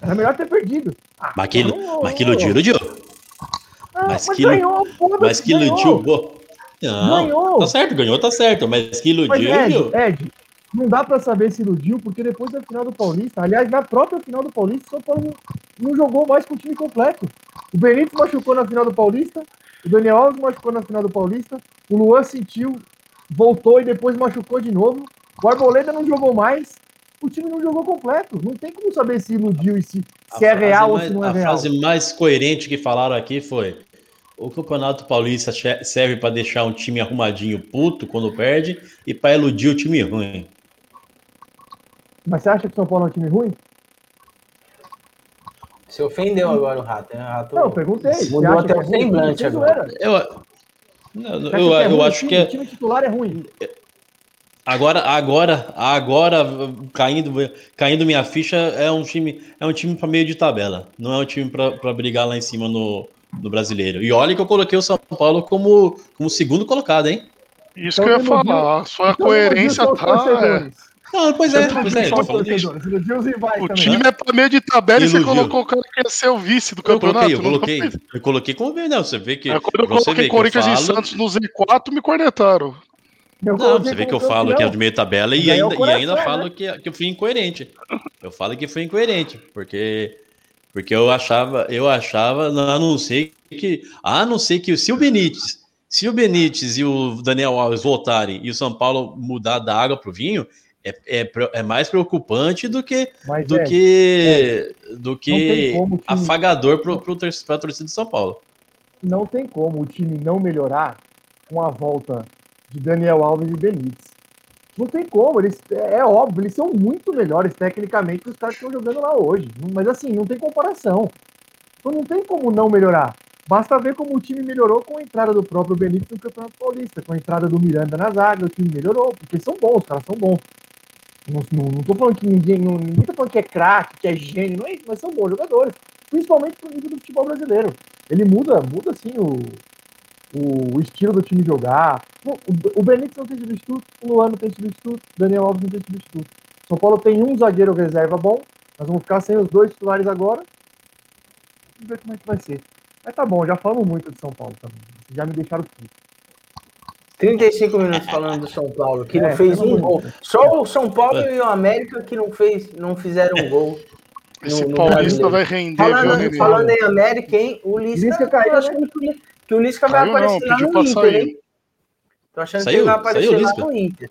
Era melhor ter perdido. Ah, mas que, mas que iludiu, iludiu. Ah, mas, mas que, ganhou, mas que iludiu, pô. Não, ganhou. tá certo, ganhou, tá certo, mas que iludiu, mas Ed, Ed, não dá para saber se iludiu, porque depois da final do Paulista, aliás, na própria final do Paulista, o São Paulo não, não jogou mais com o time completo. O Benítez machucou na final do Paulista, o Daniel Alves machucou na final do Paulista, o Luan sentiu, voltou e depois machucou de novo. O Arboleda não jogou mais, o time não jogou completo. Não tem como saber se iludiu e se, se é real mais, ou se não é a real. A frase mais coerente que falaram aqui foi: o Campeonato Paulista serve para deixar um time arrumadinho puto quando perde e para iludir o time ruim. Mas você acha que o São Paulo é um time ruim? Se ofendeu agora o Rato, né? O Rato... Não, eu perguntei. Mudou até o é semblante agora. Eu, não, eu, eu, é eu acho que é... O time titular é ruim. Agora, agora, agora caindo, caindo minha ficha é um time, é um time para meio de tabela. Não é um time para brigar lá em cima no, no brasileiro. E olha que eu coloquei o São Paulo como, como segundo colocado, hein? Isso então, que eu ia falar. A sua então, coerência tá. Não, pois é, pois é. O time é para meio de tabela e você colocou o cara que ia ser o vice do campeonato. Eu coloquei, eu coloquei, eu coloquei como não, você vê que. É, quando eu coloquei Corinthians falo... e Santos no Z4, me cornetaram. Eu não, você vê que eu falo que é de meio tabela e ainda, coração, e ainda né? falo que, que eu fui incoerente. Eu falo que fui incoerente, porque porque eu achava, eu achava, a não ser que, a não ser que se o Benítez, se o Benítez e o Daniel Alves voltarem e o São Paulo mudar da água para o vinho, é, é, é, mais preocupante do que Mas do é, que é. do que afagador para a torcida de São Paulo. Não tem como o time não melhorar com a volta de Daniel Alves e Benítez. Não tem como, eles, é, é óbvio, eles são muito melhores tecnicamente que os caras que estão jogando lá hoje. Mas assim, não tem comparação. Então não tem como não melhorar. Basta ver como o time melhorou com a entrada do próprio Benítez no Campeonato Paulista, com a entrada do Miranda na zaga, o time melhorou, porque são bons, os caras são bons. Não, não, não tô falando que ninguém, não, ninguém tá falando que é craque, que é gênio, não é isso, mas são bons jogadores. Principalmente pro nível do futebol brasileiro. Ele muda, muda assim o, o, estilo do time jogar. O, Benítez não tem substituto, o Luan não tem substituto, o Daniel Alves não tem substituto. São Paulo tem um zagueiro reserva bom, nós vamos ficar sem os dois titulares agora. Vamos ver como é que vai ser. Mas tá bom, já falamos muito de São Paulo também. Já me deixaram puto. 35 minutos falando do São Paulo, que é, não fez um gol. Só o São Paulo e o América que não, fez, não fizeram um gol. Esse no, Paulista no vai render, falando, viu, falando em América, hein? O Lisca, Lisca caiu, né? que, que o Lisca vai aparecer não, lá no Inter, sair. hein? Tô achando saiu, que ele vai aparecer saiu, lá Lisca. no Inter.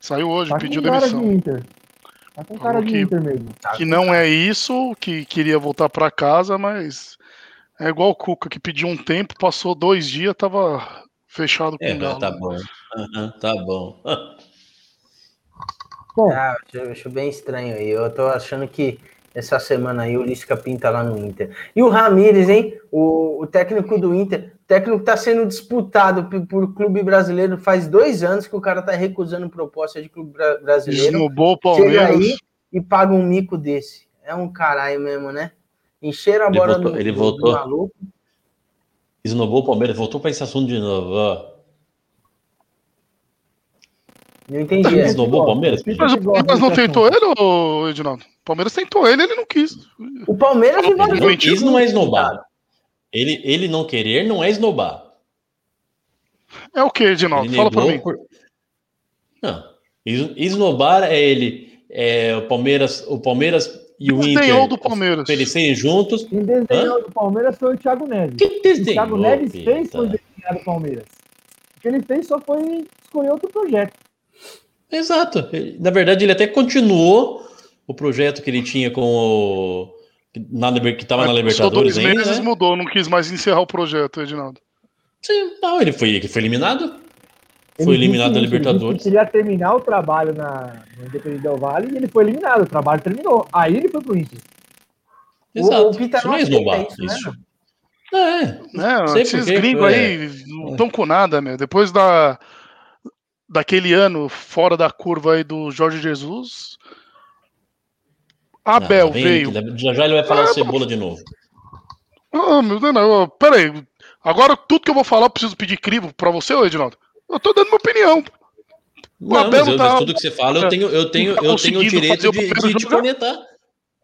Saiu hoje, tá pediu demissão. De Inter. Tá com cara de que, Inter mesmo. Que não é isso, que queria voltar para casa, mas é igual o Cuca, que pediu um tempo, passou dois dias, tava fechado com é, o Galo. Tá bom, uhum, tá bom. bom. Ah, eu acho bem estranho aí. Eu tô achando que essa semana aí o Lisca pinta lá no Inter. E o Ramires, hein? O, o técnico do Inter. O técnico está sendo disputado por, por, clube brasileiro faz dois anos que o cara está recusando proposta de clube brasileiro. Esnobou o Palmeiras. Chega aí e paga um mico desse. É um caralho mesmo, né? Encheram a bola ele voltou, do, ele voltou. do maluco. Esnobou o Palmeiras, voltou para esse assunto de novo, ó. Não entendi. Esnobou o Palmeiras? Mas o Palmeiras não tentou ele, ou, Edinaldo? O Palmeiras tentou ele, ele não quis. O Palmeiras ele não quis, não é esnobar. Ele, ele não querer não é esnobar. É o que, Edinaldo? Fala pra mim. Por... Não. Esnobar é ele. É, o Palmeiras, o Palmeiras e o Inter do Palmeiras. oferecerem juntos. Quem desenhou do Palmeiras foi o Thiago Neves. Quem desenhou, o Thiago Neves fez foi desenhar do Palmeiras. O que ele fez só foi escolher outro projeto. Exato. Na verdade, ele até continuou o projeto que ele tinha com o. Na, que estava na Libertadores dois ainda. meses né? mudou, não quis mais encerrar o projeto, Edinaldo. Sim, não, ele foi, ele foi eliminado. Ele foi eliminado da Libertadores. Ele queria terminar o trabalho na, no Independente Del Vale e ele foi eliminado. O trabalho terminou. Aí ele foi pro Inter. Exato. O, o Peter isso não é esnobar. Isso. isso. Né? É, é esses gringos é. aí não estão com nada, meu. Depois da, daquele ano fora da curva aí do Jorge Jesus. Abel não, veio. Já já ele vai falar ah, cebola de novo. Ah, meu Deus, não. Peraí. Agora tudo que eu vou falar eu preciso pedir crivo pra você, ô Edinaldo? Eu tô dando minha opinião. Não, Abel mas eu, tá... tudo que você fala, eu tenho, eu tenho, eu tenho o direito de, de, de comentar.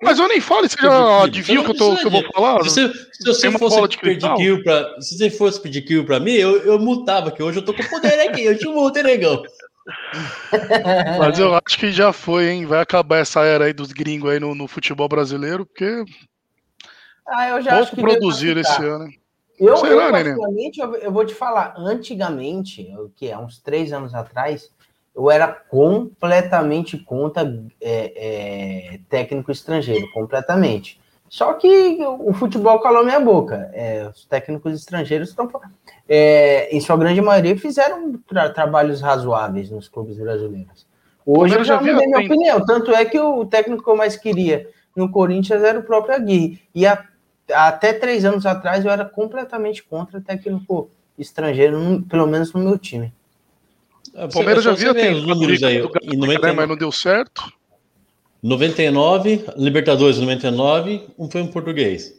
Mas eu nem falo, você já adivinha o que, eu tô, que eu vou falar? Se você, se você fosse pedir kill pra, se você fosse pedir kill pra mim, eu, eu mutava, que hoje eu tô com poder aqui, eu te muto, hein, negão? [LAUGHS] Mas eu acho que já foi, hein? Vai acabar essa era aí dos gringos aí no, no futebol brasileiro, porque ah, eu já pouco produziram esse ano. Eu, Sei eu, lá, eu, eu, vou te falar, antigamente, o que há uns três anos atrás, eu era completamente contra é, é, técnico estrangeiro, completamente. Só que o futebol calou minha boca. É, os técnicos estrangeiros estão, é, em sua grande maioria, fizeram tra trabalhos razoáveis nos clubes brasileiros. Hoje eu já mudei minha opinião. Tanto é que o técnico que eu mais queria no Corinthians era o próprio Aguirre. E a, até três anos atrás eu era completamente contra técnico estrangeiro, pelo menos no meu time. O Palmeiras já havia os números aí. Em 99, mas não deu certo. 99, Libertadores 99, um foi um português.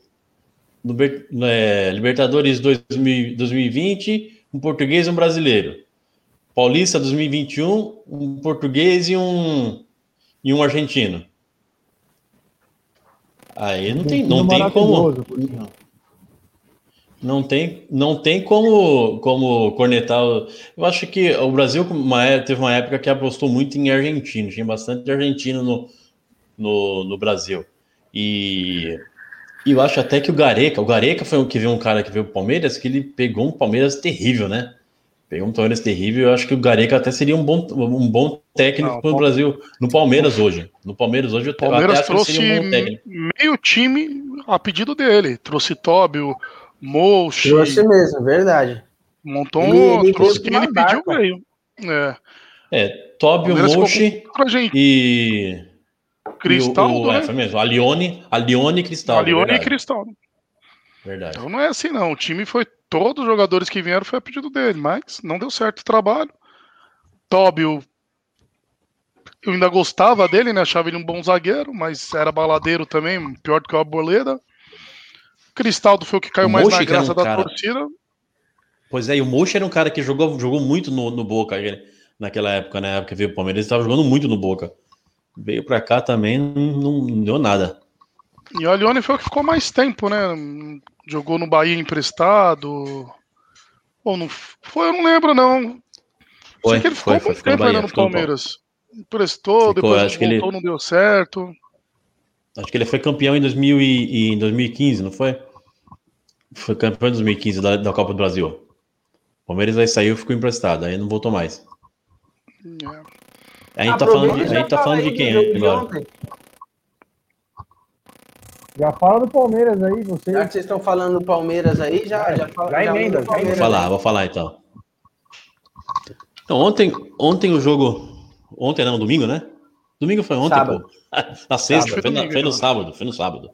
É, Libertadores 2000, 2020, um português e um brasileiro. Paulista 2021, um português e um, e um argentino. Aí não tem, não tem como. Não tem, não tem como, como cornetar. Eu acho que o Brasil uma, é, teve uma época que apostou muito em argentino, tinha bastante argentino no, no, no Brasil. E, e eu acho até que o Gareca, o Gareca foi o que viu um cara que veio o Palmeiras, que ele pegou um Palmeiras terrível, né? Pegou um Palmeiras terrível. Eu acho que o Gareca até seria um bom, um bom técnico para o Brasil, no Palmeiras hoje. No Palmeiras hoje, o Palmeiras trouxe um meio time a pedido dele. Trouxe Tóbio, Mochi. Trouxe mesmo, verdade. Montou um. Ele, trouxe quem ele pediu veio. É. É, Tóbio, Mochi e. Cristaldo, o, o, né? É, foi mesmo. Alione, Alione e Cristaldo. Alione e Cristaldo. Verdade. Então não é assim, não. O time foi. Todos os jogadores que vieram foi a pedido dele, mas não deu certo o trabalho. Tóbio. Eu ainda gostava dele, né? Achava ele um bom zagueiro, mas era baladeiro também, pior do que o Arboleda. Cristaldo foi o que caiu o mais Mochi, na graça um da cara... torcida. Pois é, e o Mocha era um cara que jogou, jogou muito no, no Boca naquela época, na época que veio o Palmeiras, ele estava jogando muito no Boca. Veio para cá também, não, não, deu nada. E o Alione foi o que ficou mais tempo, né? Jogou no Bahia emprestado. Ou não foi, eu não lembro, não. Foi, Sei que ele ficou foi, muito foi, tempo ainda no Palmeiras. Emprestou, ficou, depois voltou, ele... não deu certo. Acho que ele foi campeão em, 2000 e, em 2015, não foi? Foi campeão em 2015 da, da Copa do Brasil. O Palmeiras aí saiu e ficou emprestado, aí não voltou mais. É. A gente tá falando de, a gente tá falando de quem agora? Já fala do Palmeiras aí, você. Já que vocês estão falando do Palmeiras aí, já, é, já fala. Já emenda, já Vou falar, vou falar então. Então, ontem, ontem o jogo. Ontem não, domingo, né? Domingo foi ontem, sábado. pô. [LAUGHS] Na sexta, foi, foi, na, foi, no sábado, foi no sábado.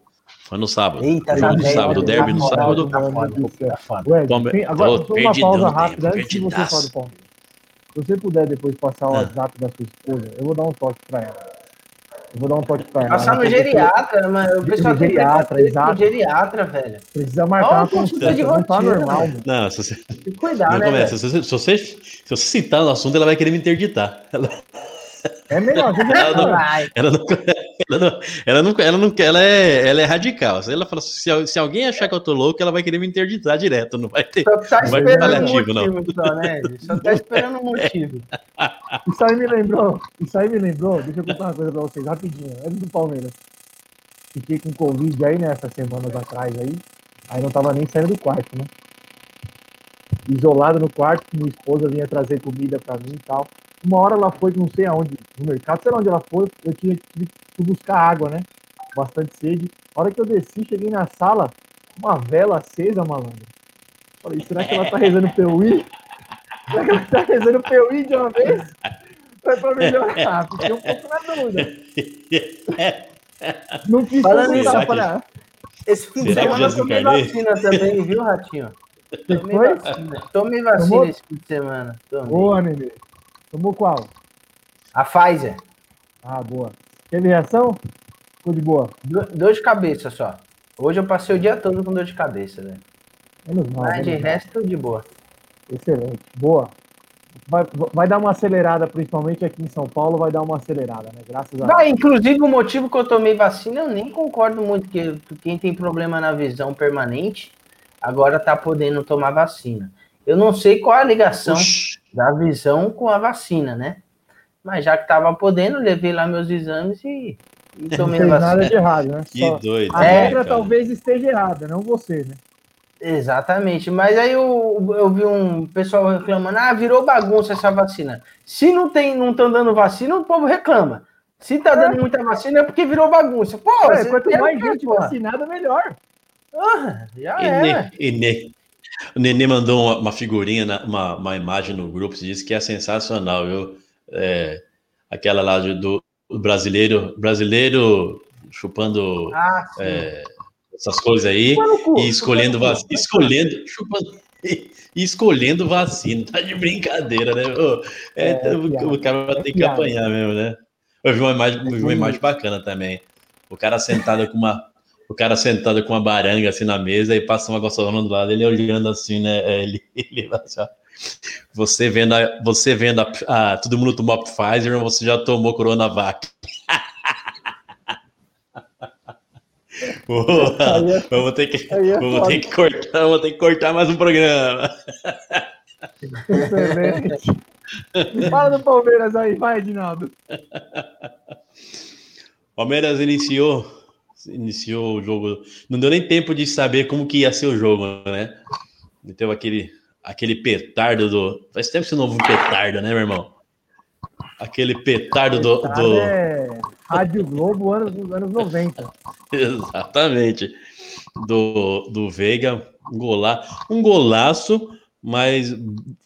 Foi no sábado. Eita, jogo no sábado, derby no sábado. Agora, só uma pausa rápida antes de você falar do Palmeiras. Se você puder depois passar o WhatsApp da sua esposa, eu vou dar um toque pra ela. Eu vou dar um toque pra ela. Passar no geriatra, mas o pessoal tem geriatra, exato. geriatra, velho. Precisa marcar uma consulta de rotina. Não tá normal. Não, se você... Tem que cuidar, né? Começa. Se, você, se, você, citar no assunto, ela vai querer me interditar. Ela... É melhor, ela não, ela não, ela não, ela não, ela não, ela é, ela é radical. Se ela fala, se, se alguém achar que eu tô louco, ela vai querer me interditar direto. Não vai ter, só tá não vai ter paliativo, não. Só, né? só tá esperando um motivo. Isso aí me lembrou, isso aí me lembrou. Deixa eu contar uma coisa pra vocês rapidinho. Antes do Palmeiras, fiquei com Covid aí nessas né, semanas atrás aí. Aí não tava nem saindo do quarto, né? Isolado no quarto, minha esposa vinha trazer comida pra mim e tal. Uma hora ela foi, não sei aonde, no mercado, sei lá onde ela foi, eu tinha que buscar água, né? Bastante sede. A hora que eu desci, cheguei na sala, uma vela acesa, malandro. Falei, será que ela tá rezando ir? [LAUGHS] Será que ela tá rezando ir de uma vez? Foi pra melhorar, [LAUGHS] fiquei um pouco na dúvida. [LAUGHS] Não quis perguntar pra Esse fim de semana eu tomei vacina também, viu, Ratinho? Tomei vacina. Tomei vacina esse fim de semana. Tomei. Boa, Nenê. Tomou qual? A Pfizer. Ah, boa. Teve reação? Ficou de boa? Do, dor de cabeça só. Hoje eu passei o dia todo com dor de cabeça, né? Menos mal. Mas de resto, de boa. Excelente. Boa. Vai, vai dar uma acelerada, principalmente aqui em São Paulo, vai dar uma acelerada, né? Graças a Vai, inclusive o motivo que eu tomei vacina, eu nem concordo muito, que quem tem problema na visão permanente agora tá podendo tomar vacina. Eu não sei qual a ligação da visão com a vacina, né? Mas já que tava podendo, levei lá meus exames e, e tomei não a vacina. nada de errado, né? Que Só doido. A é, regra talvez esteja errada, não você, né? Exatamente, mas aí eu, eu vi um pessoal reclamando, ah, virou bagunça essa vacina. Se não tem, não estão dando vacina, o povo reclama. Se tá dando é. muita vacina é porque virou bagunça. Pô, é, quanto mais gente vacinada, melhor. Ah, já é. E, e, o Nenê mandou uma, uma figurinha, uma, uma, imagem no grupo, disse que é sensacional, viu? É, aquela lá do, do, brasileiro, brasileiro chupando ah, é, essas coisas aí e escolhendo vacina, escolhendo, chupando, [LAUGHS] e, escolhendo vacina, tá de brincadeira, né? É, é, o, o, cara vai ter que apanhar mesmo, né? Eu vi uma imagem, vi uma imagem bacana também. O cara sentado com uma o cara sentado com uma baranga assim na mesa e passa uma gostosona do lado, ele olhando assim, né? É, ele, [LAUGHS] ele assim, você vendo, a, você vendo a, a, todo mundo tomou Pfizer, você já tomou Coronavac. [LAUGHS] Boa, vamos ter que, é vamos ter que cortar, vamos ter que cortar mais um programa. Excelente. Fala do Palmeiras aí, vai, Edinaldo. [LAUGHS] Palmeiras iniciou iniciou o jogo. Não deu nem tempo de saber como que ia ser o jogo, né? Teve aquele, aquele petardo do. Faz tempo que você não ouve um petardo, né, meu irmão? Aquele petardo do. do... É Rádio Globo, anos, anos 90. [LAUGHS] Exatamente. Do, do Veiga, um, gola, um golaço, mas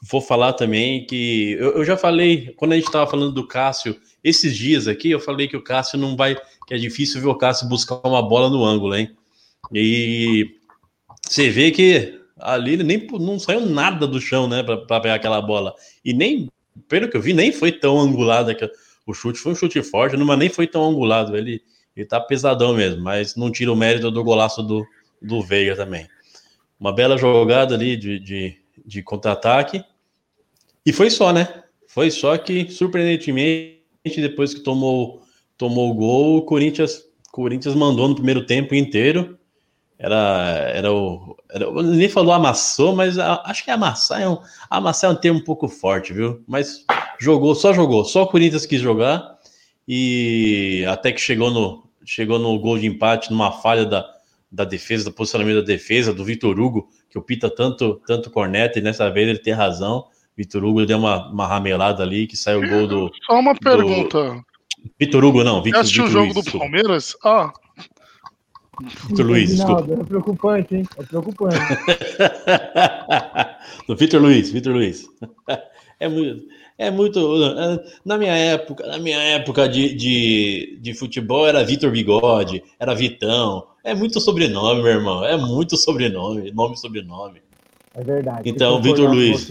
vou falar também que. Eu, eu já falei, quando a gente estava falando do Cássio, esses dias aqui, eu falei que o Cássio não vai que é difícil ver o Cássio buscar uma bola no ângulo, hein? E você vê que ali ele nem não saiu nada do chão, né, para pegar aquela bola. E nem, pelo que eu vi, nem foi tão angulado. O chute foi um chute forte, mas nem foi tão angulado. Ele, ele tá pesadão mesmo, mas não tira o mérito do golaço do, do Veiga também. Uma bela jogada ali de, de, de contra-ataque. E foi só, né? Foi só que, surpreendentemente, depois que tomou tomou o gol, o Corinthians, Corinthians mandou no primeiro tempo inteiro. Era, era o. Era, nem falou amassou, mas a, acho que amassar é, um, amassar é um termo um pouco forte, viu? Mas jogou, só jogou, só o Corinthians quis jogar. E até que chegou no, chegou no gol de empate numa falha da, da defesa, do posicionamento da defesa, do Vitor Hugo, que o Pita tanto, tanto corneta, e nessa vez ele tem razão. Vitor Hugo deu uma, uma ramelada ali, que saiu o gol do. Só uma pergunta. Vitor Hugo, não. Victor, assistiu o jogo Luiz, do Palmeiras? Ah. Vitor Luiz, desculpa. É preocupante, hein? É preocupante. [LAUGHS] do Vitor Luiz, Vitor Luiz. [LAUGHS] É muito. É muito. Na minha época, na minha época de, de, de futebol era Vitor Bigode, era Vitão. É muito sobrenome, meu irmão. É muito sobrenome, nome e sobrenome. É verdade. Então, Vitor Luiz.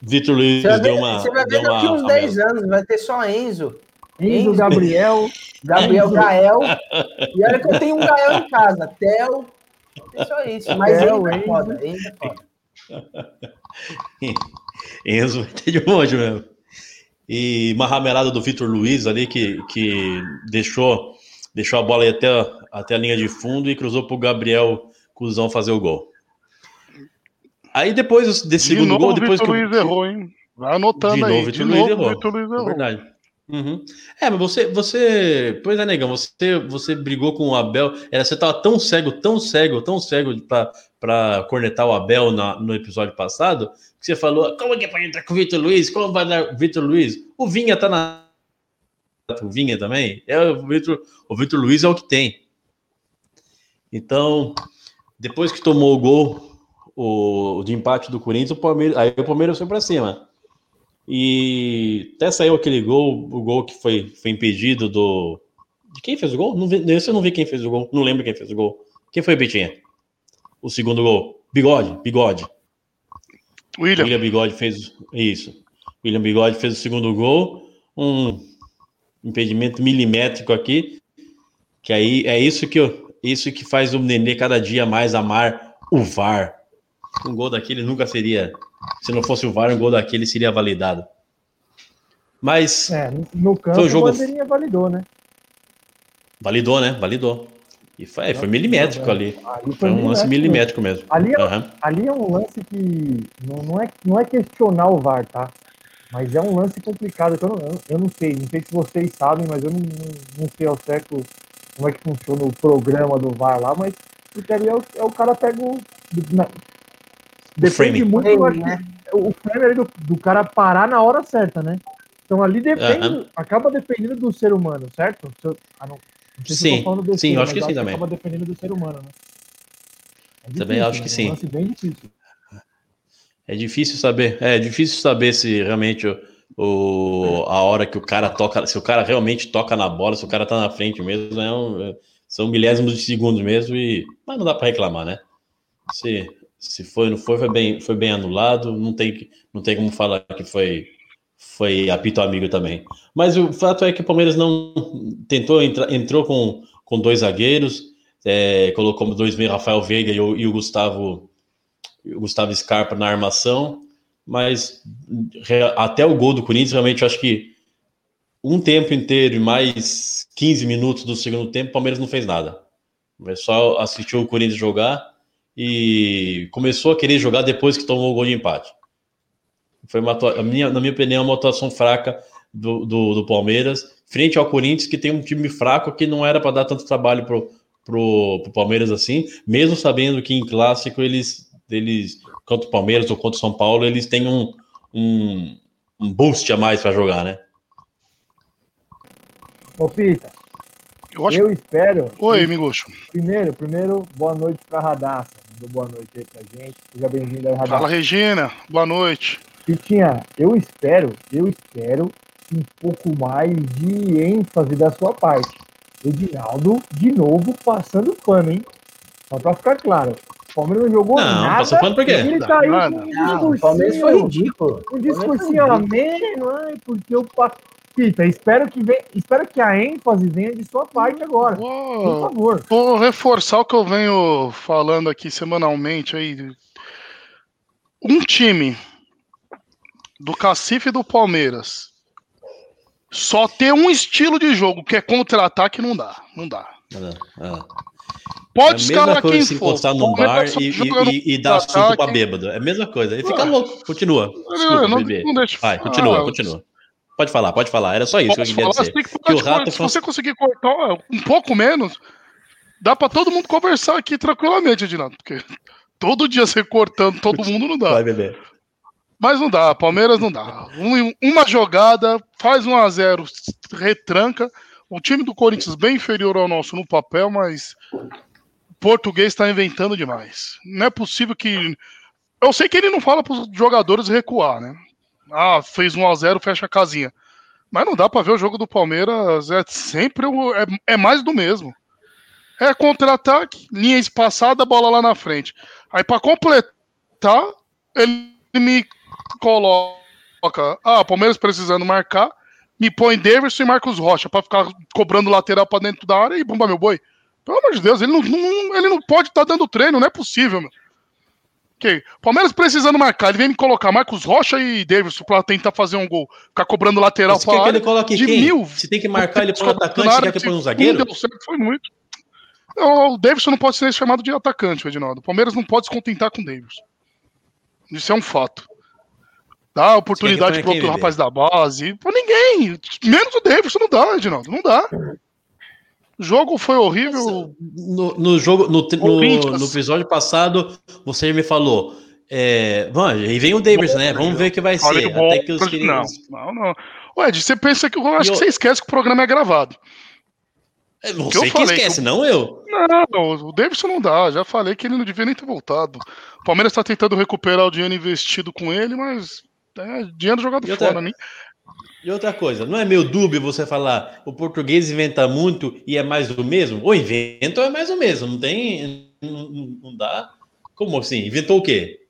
Vitor Luiz você deu uma. Você vai ver daqui uns 10 anos, vai ter só Enzo. Enzo, Gabriel. Gabriel. Gael. [LAUGHS] E olha que eu tenho um Gael em casa. Theo. É só isso. Mas Theo, Enzo é foda. [LAUGHS] Enzo é foda. Enzo vai ter de monte mesmo. E uma ramelada do Vitor Luiz ali que, que deixou, deixou a bola aí até, até a linha de fundo e cruzou para o Gabriel Cusão fazer o gol. Aí depois desse de segundo novo, gol, depois Vitor que Luiz errou, hein? Vai anotando de aí. Novo, de novo, errou. Vitor Luiz errou. É verdade. Uhum. É, mas você, você, pois é, negão, você, você brigou com o Abel. Era, você tava tão cego, tão cego, tão cego para cornetar o Abel na, no episódio passado, que você falou: como é que pode entrar com o Vitor Luiz? Como vai dar Vitor Luiz? O Vinha tá na. O Vinha também? É, o Vitor, o Vitor Luiz é o que tem. Então, depois que tomou o gol o, de empate do Corinthians, o Palmeiras, aí o Palmeiras foi para cima. E até saiu aquele gol, o gol que foi, foi impedido do. De quem fez o gol? Não vi, esse eu não vi quem fez o gol, não lembro quem fez o gol. Quem foi, Betinha? O segundo gol. Bigode, bigode. William. William Bigode fez isso. William Bigode fez o segundo gol. Um impedimento milimétrico aqui. Que aí é isso que, eu, isso que faz o Nenê cada dia mais amar o VAR. Um gol daquele nunca seria se não fosse o VAR, um gol daquele seria validado. Mas. É, no campo foi um jogo... o bandeirinha validou, né? Validou, né? Validou. E foi, foi milimétrico ali. ali foi, um lance milimétrico mesmo. Ali, é, uhum. ali é um lance que não, não, é, não é questionar o VAR, tá? Mas é um lance complicado. Eu não, eu não sei, não sei se vocês sabem, mas eu não, não, não sei ao certo como é que funciona o programa do VAR lá, mas porque ali é o, é o cara pega o. Na, Depende muito frame, né? o frame do, do, cara parar na hora certa, né? Então ali depende, uhum. acaba dependendo do ser humano, certo? Se eu, ah, não, não sim, besteira, sim, eu acho que sim também. Acaba dependendo do ser humano, né? É difícil, também acho que né? sim. É difícil. É difícil saber, é difícil saber se realmente o, o, a hora que o cara toca, se o cara realmente toca na bola, se o cara tá na frente mesmo, é um, são milésimos de segundos mesmo, e, mas não dá para reclamar, né? Se, se foi, não foi, foi bem, foi bem anulado. Não tem, não tem como falar que foi, foi apito amigo também. Mas o fato é que o Palmeiras não tentou entrar, entrou com, com dois zagueiros, é, colocou dois meio Rafael Veiga e o, e o Gustavo, o Gustavo Scarpa na armação. Mas até o gol do Corinthians, realmente, eu acho que um tempo inteiro e mais 15 minutos do segundo tempo, o Palmeiras não fez nada. Só assistiu o Corinthians jogar e começou a querer jogar depois que tomou o gol de empate. Foi uma, minha, na minha opinião, uma atuação fraca do, do, do, Palmeiras, frente ao Corinthians, que tem um time fraco que não era para dar tanto trabalho pro, pro, pro Palmeiras assim, mesmo sabendo que em clássico eles, eles contra o Palmeiras ou contra o São Paulo, eles têm um, um, um boost a mais para jogar, né? Ô, Pita, eu, acho... eu espero. Oi, Miguxo. Primeiro, primeiro, boa noite para Radassa deu boa noite aí pra gente. Seja bem-vindo aí, Radar. Fala, Regina. Boa noite. Pitinha, eu espero, eu espero um pouco mais de ênfase da sua parte. Edinaldo, de novo, passando pano, hein? Só pra ficar claro. O Palmeiras não jogou não, nada. Passou pano por quê? Ele caiu tá não, não, o Palmeiras foi ridículo. Um discursinho ameno, porque eu Pita, espero que, vem, espero que a ênfase venha de sua parte agora. Vou, por favor. Vou reforçar o que eu venho falando aqui semanalmente aí. Um time do Cacife e do Palmeiras só ter um estilo de jogo que é contra-ataque não dá. Não dá. É, é. Pode é escalar quem se for. encostar no bar e, e, e, dar assunto pra bêbado. É a mesma coisa. Ele fica ah. louco. Continua. Desculpa, não, não deixa... Vai, continua, ah, continua. Pode falar, pode falar. Era só isso Posso que eu queria falar? dizer. Tem que Que o Rato. Se você conseguir cortar um pouco menos, dá pra todo mundo conversar aqui tranquilamente, Edinaldo. Porque todo dia você cortando todo mundo não dá. Vai, bebê. Mas não dá, Palmeiras não dá. Um- uma jogada, faz 1 a 0 retranca. O time do Corinthians bem inferior ao nosso no papel, mas o português está inventando demais. Não é possível que. Eu sei que ele não fala para os jogadores recuar, né? Ah, fez 1 a 0 fecha a casinha. Mas não dá para ver o jogo do Palmeiras, é sempre o- é, é mais do mesmo. É contra-ataque, linha espaçada, bola lá na frente. Aí para completar, ele me coloca, ah, Palmeiras precisando marcar, me põe Davidson e Marcos Rocha pra ficar cobrando lateral pra dentro da área e bomba meu boi. Pelo amor de Deus, ele não, não- ele não pode estar dando treino, não é possível, meu. Ok, Palmeiras precisando marcar, ele vem me colocar Marcos Rocha e Davidson pra tentar fazer um gol, ficar cobrando lateral Você pra quer que área. ele coloque de quem? mil. Se tem que marcar, ele põe um Na atacante, área quer que põe um zagueiro? deu certo, foi muito. O Davidson não pode ser chamado de atacante, Edinaldo. O Palmeiras não pode se contentar com o Davidson. Isso é um fato. Dá oportunidade para ponha outro rapaz da base. Pra ninguém. Menos o Davidson não dá, Edinaldo. Não dá. O jogo foi horrível. No, no jogo, no, no, no episódio passado, você me falou. É, mano, e vem o Davidson, né? Vamos ver o que vai ser. bom, Até que os não, queridos. não, não. Ué, Ed, você pensa que. Eu acho E que eu- você esquece que o programa é gravado. É eu você que falei esquece, que não eu. Não, o Davidson não dá. Já falei que ele não devia nem ter voltado. O Palmeiras tá tentando recuperar o dinheiro investido com ele, mas é dinheiro jogado fora, né? E outra coisa, não é meio dúbio você falar o português inventa muito e é mais do mesmo? Ou inventa ou é mais do mesmo? Não tem. Não, não- dá. Como assim? Inventou o quê?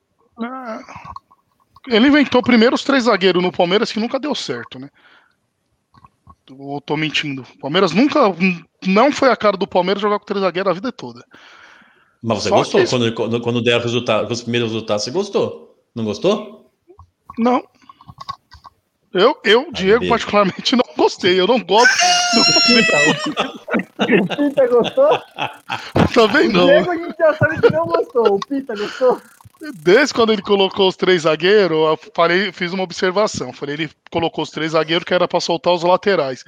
É. Ele inventou primeiro os três zagueiros no Palmeiras que nunca deu certo, né? Ou tô mentindo. O Palmeiras nunca. Não foi a cara do Palmeiras jogar com três zagueiros a vida toda. Mas você Só gostou? que Quando, quando, quando der o resultado, os primeiros resultados, você gostou? Não gostou? Não. Eu, eu Diego, bem. particularmente, não gostei. Eu não gosto. O Pita gostou? [LAUGHS] Também O não. Diego a gente já sabe que não gostou. O Pita gostou? Desde quando ele colocou os três zagueiros, eu falei, fiz uma observação. Falei, ele colocou os três zagueiros que era para soltar os laterais.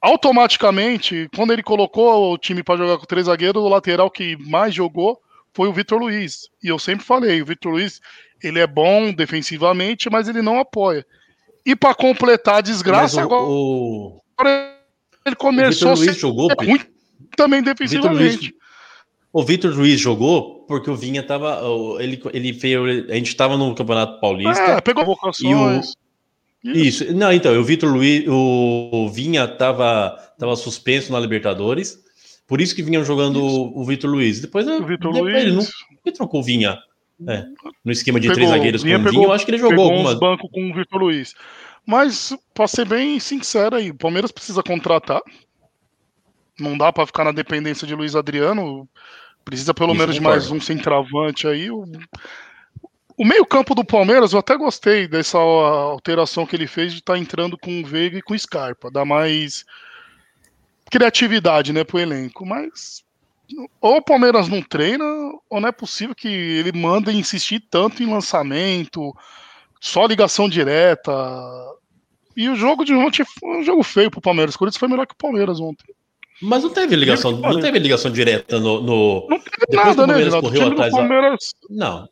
Automaticamente, quando ele colocou o time para jogar com três zagueiros, o lateral que mais jogou foi o Vitor Luiz. E eu sempre falei, o Vitor Luiz, ele é bom defensivamente, mas ele não apoia. E para completar a desgraça, o, agora o, ele o começou a ser Luiz jogou. Também defensivamente. O Vitor Luiz jogou porque o Vinha tava. o- Ele, ele fez. A gente tava no Campeonato Paulista. É, pegou vocações. Isso. Não, então, o Vitor Luiz, o Vinha tava, tava suspenso na Libertadores. Por isso que vinham jogando o, o Vitor Luiz. Depois, O Vitor depois Luiz ele não ele trocou o Vinha. É, no esquema de Pegou- três zagueiros com o pegou- eu acho que ele jogou pegou algumas. uns bancos com o Vitor Luiz. Mas, pra ser bem sincero aí, o Palmeiras precisa contratar. Não dá pra ficar na dependência de Luiz Adriano. Precisa pelo Isso, menos de mais um centroavante aí. O, o meio-campo do Palmeiras, eu até gostei dessa alteração que ele fez de estar entrando com o Veiga e com o Scarpa. Dá mais criatividade, né, pro elenco. Mas ou o Palmeiras não treina, ou não é possível que ele manda insistir tanto em lançamento, só ligação direta. E o jogo de ontem foi um jogo feio pro Palmeiras. O Corinthians foi melhor que o Palmeiras ontem. Mas não teve ligação, que não teve ligação direta no. no- Não teve Depois que nada, o né, Palmeiras? O correu atrás Palmeiras. Não.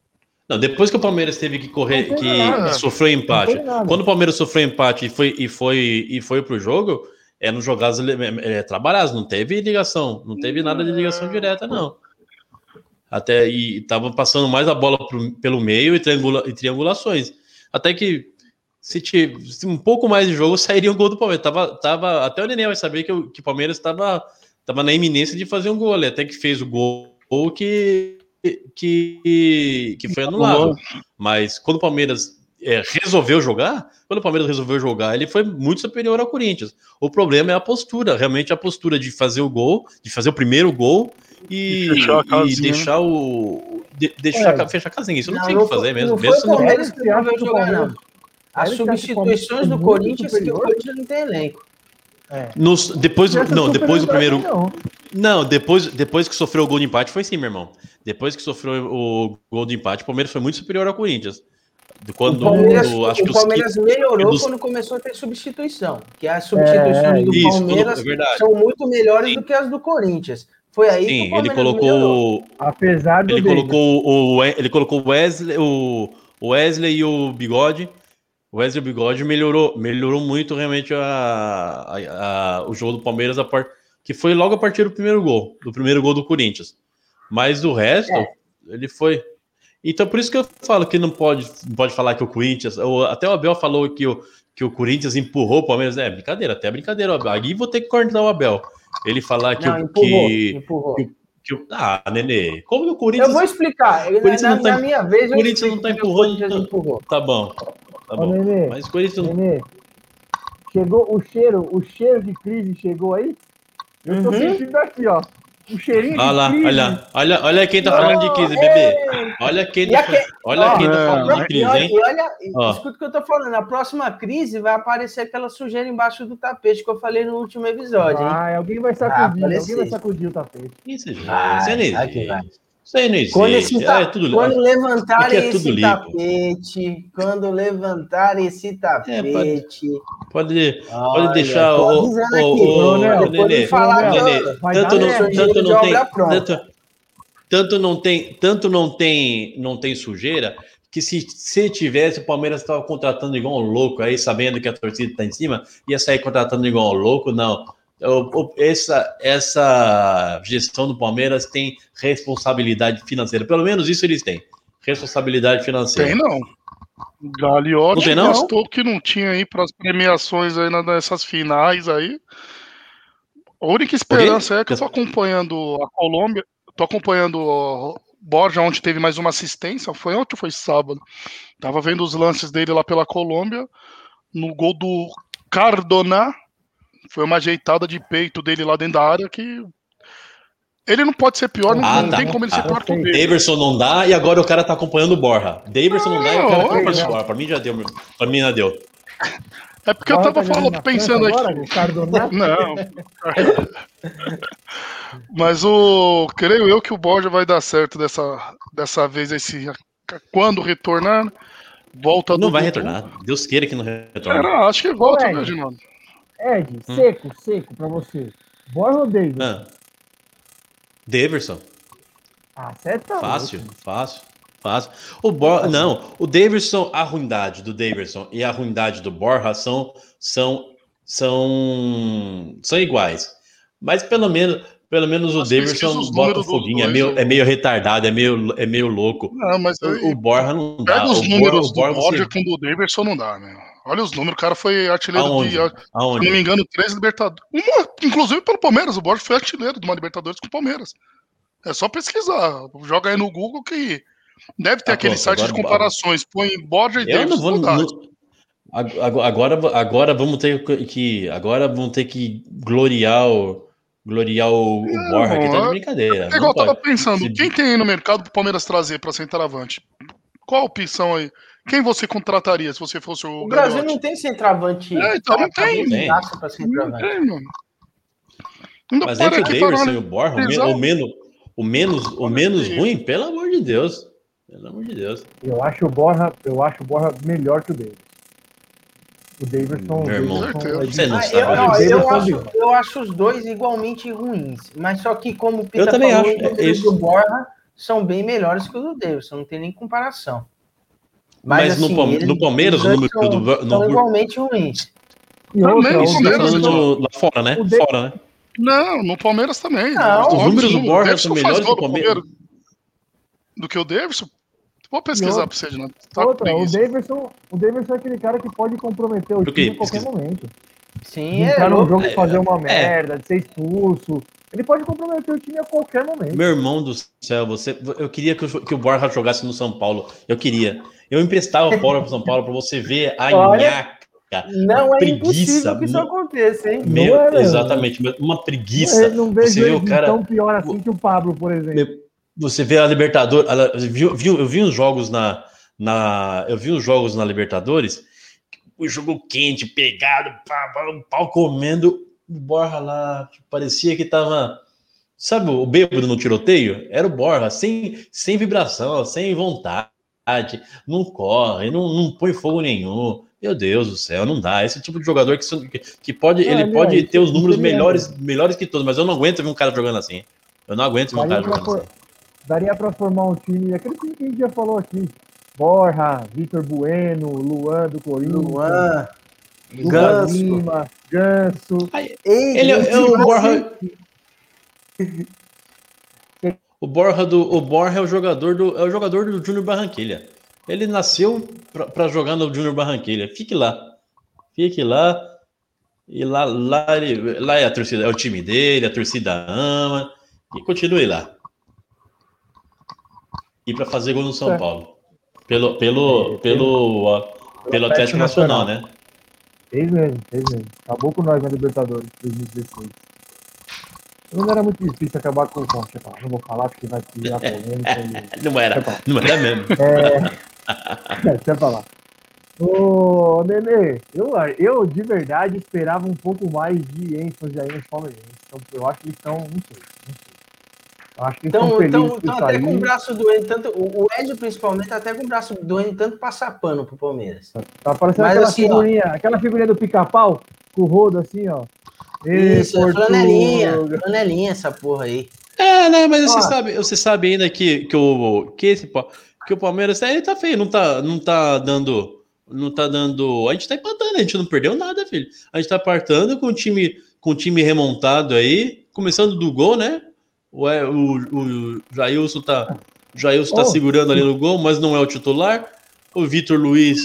Não, depois que o Palmeiras teve que correr, que nada. sofreu empate. Quando o Palmeiras sofreu empate e foi, e foi, e foi pro jogo, é nos jogados é, trabalhados, não teve ligação, não teve nada de ligação direta, não. Até e tava passando mais a bola pro- pelo meio e, triangula, e triangulações. Até que se tivesse um pouco mais de jogo, [LAUGHS] sairia um gol do Palmeiras. Tava, tava, até o Nenê vai saber que, o- que o Palmeiras estava tava na iminência de fazer um gol ali, até que fez o gol que, que, que foi anulado. Mas quando o Palmeiras é, resolveu jogar, quando o Palmeiras resolveu jogar, ele foi muito superior ao Corinthians. O problema é a postura, realmente a postura de fazer o gol, de fazer o primeiro gol e, E fechar deixar o. de- deixar, É. fechar a casinha. Isso não, Não, tem o que fazer mesmo. mesmo se não- o Palmeiras que acha que o jogar. As que o substituições do Corinthians que o? Corinthians não tem elenco. É. nos- depois, não, depois do primeiro. Não. Não, depois, depois que sofreu o gol de empate, foi sim, meu irmão. Depois que sofreu o gol de empate, o Palmeiras foi muito superior ao Corinthians. Quando, o Palmeiras, do, acho o que Palmeiras melhorou dos... quando começou a ter substituição. Que as substituições É, do isso, Palmeiras é são muito melhores do que as do Corinthians. Foi aí Sim, que o ele colocou, melhorou. Apesar do ele David. colocou o, ele colocou o Wesley, o o Wesley e o Bigode. O Wesley e o Bigode melhorou, melhorou muito realmente a, a- a- o jogo do Palmeiras, a par, que foi logo a partir do primeiro gol, do primeiro gol do Corinthians. Mas do resto, É. ele foi. Então, por isso que eu falo que não pode, não pode falar que o Corinthians. o- Até o Abel falou que o, que o Corinthians empurrou o Palmeiras. É brincadeira, até brincadeira. Abel. Aí vou ter que cortar o Abel. Ele falar que, Não, o- empurrou, que, empurrou. que, que o- Ah, Nenê, como que o Corinthians. Eu vou explicar. Na, Corinthians na- não tá- na minha vez, eu Corinthians não tá o empurrando, Corinthians então. empurrou. Tá bom. Tá Ô, bom. Nenê, Mas o Corinthians não. Nenê, chegou o cheiro, o cheiro de crise chegou aí? Eu tô Uhum. sentindo aqui, ó. O cheirinho Olha de lá, crise. olha, olha, olha quem tá Não, falando de crise, é. bebê. Olha quem tá, aque- olha ó, quem tá é, falando de crise, olha, hein? e olha Ó. escuta o que eu tô falando. Na próxima crise vai aparecer aquela sujeira embaixo do tapete que eu falei no último episódio, hein? Ai, alguém vai sacudir, Ah, alguém vai sacudir o tapete. Isso, gente. Vai, Isso aí não Isso aí não existe. Quando, esse ta- é tudo quando levantarem é esse limpo. tapete, quando levantarem esse tapete, Pode, olha, pode deixar tô o, o, o, Nenê, tanto, não, tanto não tem, tanto, tanto não tem, tanto não tem, não tem sujeira que se, se tivesse o Palmeiras estava contratando igual um louco aí, sabendo que a torcida está em cima, ia sair contratando igual um louco, não. Essa, essa gestão do Palmeiras tem responsabilidade financeira, pelo menos isso eles têm. Responsabilidade financeira. Tem não. Gagliotti Não tem, não? gastou que não tinha aí para as premiações aí nessas finais aí. A única esperança é que eu tô acompanhando a Colômbia, tô acompanhando o Borja, onde teve mais uma assistência, foi ontem ou foi sábado? Tava vendo os lances dele lá pela Colômbia, no gol do Cardona, foi uma ajeitada de peito dele lá dentro da área que ele não pode ser pior, não, Ah, não tá. tem como ele ser Ah, pior que o dele. Daverson não dá e agora o cara tá acompanhando o Borra. Daverson não dá e o cara tá Não, acompanhando mas- o Borra. Pra mim já deu, pra mim já deu. É porque eu tava tá falando, pensando aqui. agora, Cardonato? [LAUGHS] Não. [LAUGHS] Mas o. Creio eu que o Borja vai dar certo dessa, dessa vez. Esse, quando retornar, volta Não do vai Dudu. retornar. Deus queira que não retorne. Cara, acho que volta, né, Ginaldo? Ed, Hum. seco, seco pra você. Borja ou David? Ah. Daverson. Ah, você tá Fácil, louco. fácil, fácil. O Borja, não, o Daverson, a ruindade do Daverson e a ruindade do Borja são são são são iguais. Mas pelo menos pelo menos o Daverson os bota o foguinho, é meio, eu- é meio retardado, é meio, é meio louco. Não, mas O, aí, o Borja não dá. pega os o números do Borja com o do Davidson, não dá, né? Olha os números, o cara foi artilheiro Aonde? de. Se Aonde? não me engano, três Libertadores. Uma, inclusive pelo Palmeiras, o Borja foi artilheiro de uma Libertadores com o Palmeiras. É só pesquisar. Joga aí no Google que deve ter Ah, aquele pronto, site de comparações. Põe Borja e não Davidson. vou. não agora, agora vamos ter que. Agora vamos ter que gloriar o, gloriar o, o Não, Borja aqui, tá de é- brincadeira. É igual eu tava pensando, Se- quem tem aí no mercado pro Palmeiras trazer pra centroavante? Qual a opção aí? Quem você contrataria se você fosse o O Brasil Gagliotti? não tem centroavante. É, então não tem. Não tem, mano. Ainda Mas entre o aqui Davidson e o Borja, o, o menos, o menos, o menos ruim, pelo amor de Deus. Pelo amor de Deus. Eu acho o Borja, eu acho o Borja melhor que o David. O Davidson. Meu irmão, o Davidson é você não Ah, sabe. eu, Davidson eu, é acho, eu acho os dois igualmente ruins. Mas só que, como o Pita Eu também falou, acho, os é Borja são bem melhores que o do Davidson. Não tem nem comparação. Mas no Palme- eles- no Palmeiras, os o número são, do- no- são igualmente ruins. Outra, Também, o Você tá falando lá fora, né? o de- Fora, né? Não, no Palmeiras também. Não, os números do Borja são melhores do no Palmeiras. Do que o Davidson? Vou pesquisar pra você, Renato. Tá Outra, o. Davidson, o Davidson é aquele cara que pode comprometer o time a qualquer Pesquisa. momento. Sim, é entrar louco. jogo e fazer uma é. merda, de ser expulso. Ele pode comprometer o time a qualquer momento. Meu irmão do céu, você, eu queria que o, que o Borja jogasse no São Paulo. Eu queria. Eu emprestava o Paulo pro São Paulo pra você ver a Olha, nhaca. Não é preguiça, impossível que isso aconteça, hein? Meu, é, exatamente, uma preguiça. Eu não vejo Você vê o cara- tão pior assim que o Pablo, por exemplo. Você vê a Libertadores, viu, viu, eu vi uns jogos na, na, eu vi uns jogos na Libertadores, o jogo quente, pegado, pá, pá, um pau comendo, o Borja lá, parecia que tava, sabe, o bêbado no tiroteio? Era o Borja, sem, sem vibração, sem vontade, não corre, não, não põe fogo nenhum. Meu Deus do céu, não dá. Esse tipo de jogador que, que pode, ele pode ter os números melhores, melhores que todos, mas eu não aguento ver um cara jogando assim. Eu não aguento ver um cara jogando for, assim. Daria para formar um time, aquele time que a gente já falou aqui. Borja, Vitor Bueno, Luan do Corinthians. Luan, Ganso. Lima, Ganso. Aí, ele, é o Borja. [LAUGHS] O Borja, do, o Borja é o jogador do, é o jogador do Júnior Barranquilha. Ele nasceu para jogar no Júnior Barranquilha. Fique lá. Fique lá. E lá, lá, ele, lá é a torcida, é o time dele, a torcida ama. E continue lá. E para fazer gol no São é. Paulo. Pelo, pelo, pelo, pelo Atlético Nacional, né? Fez mesmo, fez mesmo. Acabou com nós na Libertadores 2016. Não era muito difícil acabar com o Concha, não vou falar porque vai criar [LAUGHS] polêmica. não era, não era mesmo. É, [LAUGHS] Deixa eu falar. Ô, Nenê, eu, eu de verdade esperava um pouco mais de ênfase aí nos palmeirenses. Então, eu acho que eles estão, não sei, não sei. Eu acho que então, estão então, então até com o braço doendo, tanto, o Ed principalmente tá até com o braço doendo, tanto passar pano pro Palmeiras. Tá, tá parecendo aquela, assim, figurinha, ó, aquela figurinha do pica-pau, com o rodo assim, ó. Isso, é flanelinha, flanelinha essa porra aí. É, né, mas você sabe, você sabe ainda que, que, o, que esse, que o Palmeiras ele tá feio, não tá, não tá dando. Não tá dando. A gente tá empatando, a gente não perdeu nada, filho. A gente tá partando com o time, com o time remontado aí, começando do gol, né? O, o, o Jailson tá. Jailson tá oh. segurando ali no gol, mas não é o titular. O Vitor Luiz.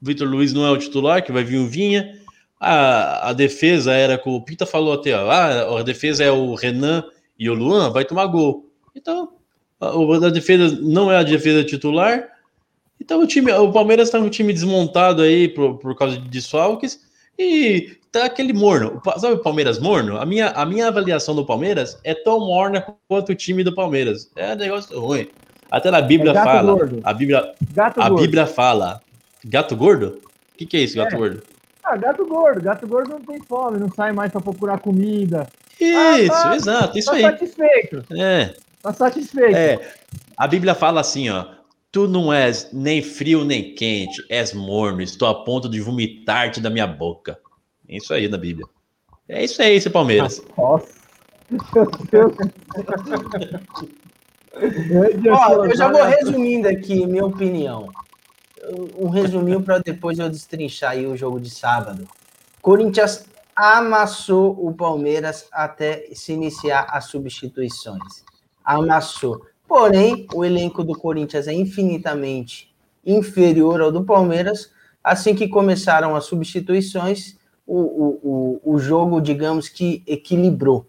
Vitor Luiz não é o titular, que vai vir o Vinha. A, a defesa era com o Pita falou até, ó, ah, a defesa é o Renan e o Luan, vai tomar gol. Então, a, defesa não é a defesa titular. Então o time, o Palmeiras está um time desmontado aí por, por causa de desfalques e tá aquele morno. Sabe o Palmeiras morno? A minha, a minha avaliação do Palmeiras é tão morna quanto o time do Palmeiras. É um negócio ruim. Até na Bíblia é fala. Gordo. A Bíblia, gato a gordo. Bíblia fala. Gato gordo? O que, que é isso, gato é. gordo? Ah, gato gordo. Gato gordo não tem fome, não sai mais para procurar comida. Isso, ah, tá, exato, isso tá aí. satisfeito. É. Tá satisfeito. É, a Bíblia fala assim, ó. Tu não és nem frio nem quente, és morno, estou a ponto de vomitar-te da minha boca. É isso aí na Bíblia. É isso aí, esse Palmeiras. Nossa. [LAUGHS] Ó, eu já vou resumindo aqui minha opinião. Um resuminho para depois eu destrinchar aí o jogo de sábado. Corinthians amassou o Palmeiras até se iniciar as substituições amassou. Porém, o elenco do Corinthians é infinitamente inferior ao do Palmeiras. Assim que começaram as substituições, o, o, o, o jogo, digamos que equilibrou.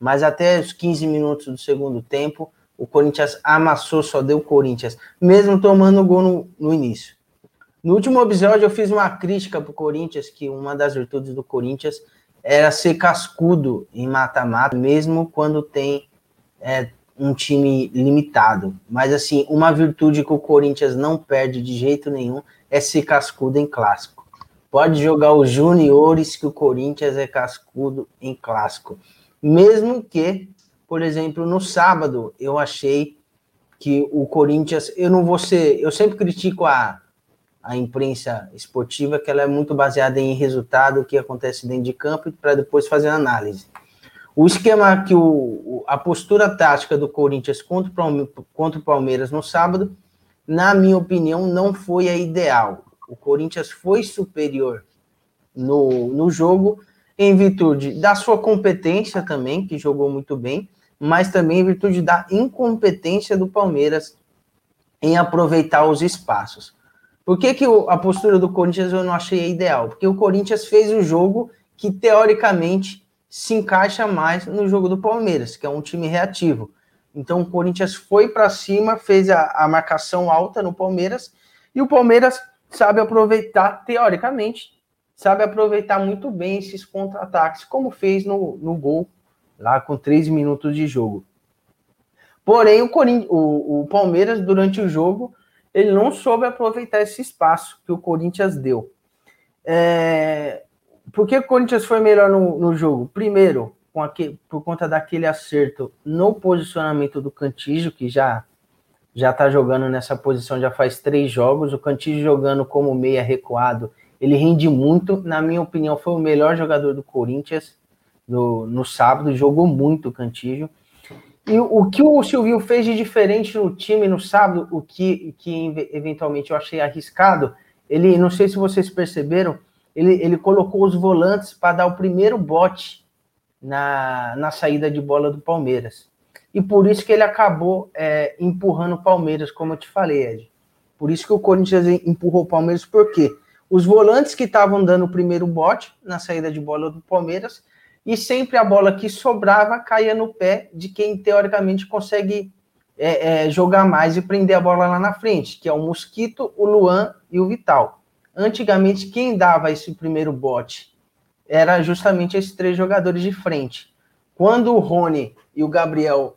Mas até os 15 minutos do segundo tempo, o Corinthians amassou, só deu Corinthians, mesmo tomando gol no, no início. No último episódio, eu fiz uma crítica para o Corinthians, que uma das virtudes do Corinthians era ser cascudo em mata-mata, mesmo quando tem é, um time limitado. Mas, assim, uma virtude que o Corinthians não perde de jeito nenhum é ser cascudo em clássico. Pode jogar os juniores que o Corinthians é cascudo em clássico. Mesmo que, por exemplo, no sábado, eu achei que o Corinthians, eu não vou ser, eu sempre critico a, a imprensa esportiva, que ela é muito baseada em resultado, o que acontece dentro de campo, para depois fazer análise. O esquema que o, a postura tática do Corinthians contra o, Palmeiras no sábado, na minha opinião, não foi a ideal. O Corinthians foi superior no, no jogo, em virtude da sua competência também, que jogou muito bem, mas também em virtude da incompetência do Palmeiras em aproveitar os espaços. Por que, que a postura do Corinthians eu não achei ideal? Porque o Corinthians fez o jogo que, teoricamente, se encaixa mais no jogo do Palmeiras, que é um time reativo. Então o Corinthians foi para cima, fez a, a, marcação alta no Palmeiras, e o Palmeiras sabe aproveitar, teoricamente, sabe aproveitar muito bem esses contra-ataques, como fez no, no gol, lá com três minutos de jogo. Porém, o, o, o Palmeiras, durante o jogo, ele não soube aproveitar esse espaço que o Corinthians deu. É, por que o Corinthians foi melhor no, no jogo? Primeiro, aquele, por conta daquele acerto no posicionamento do Cantígio, que já, já está jogando nessa posição já faz três jogos. O Cantillo jogando como meia recuado, ele rende muito. Na minha opinião, foi o melhor jogador do Corinthians no, no sábado. Jogou muito o Cantillo. E o que o Silvio fez de diferente no time no sábado, o que, que eventualmente eu achei arriscado, ele, não sei se vocês perceberam, ele, ele colocou os volantes para dar o primeiro bote na, na saída de bola do Palmeiras. E por isso que ele acabou é, empurrando o Palmeiras, como eu te falei, Ed. Por isso que o Corinthians empurrou o Palmeiras, porque os volantes que estavam dando o primeiro bote na saída de bola do Palmeiras e sempre a bola que sobrava caía no pé de quem teoricamente consegue é, é, jogar mais e prender a bola lá na frente, que é o Mosquito, o Luan e o Vital. Antigamente, quem dava esse primeiro bote era justamente esses três jogadores de frente. Quando o Rony e o Gabriel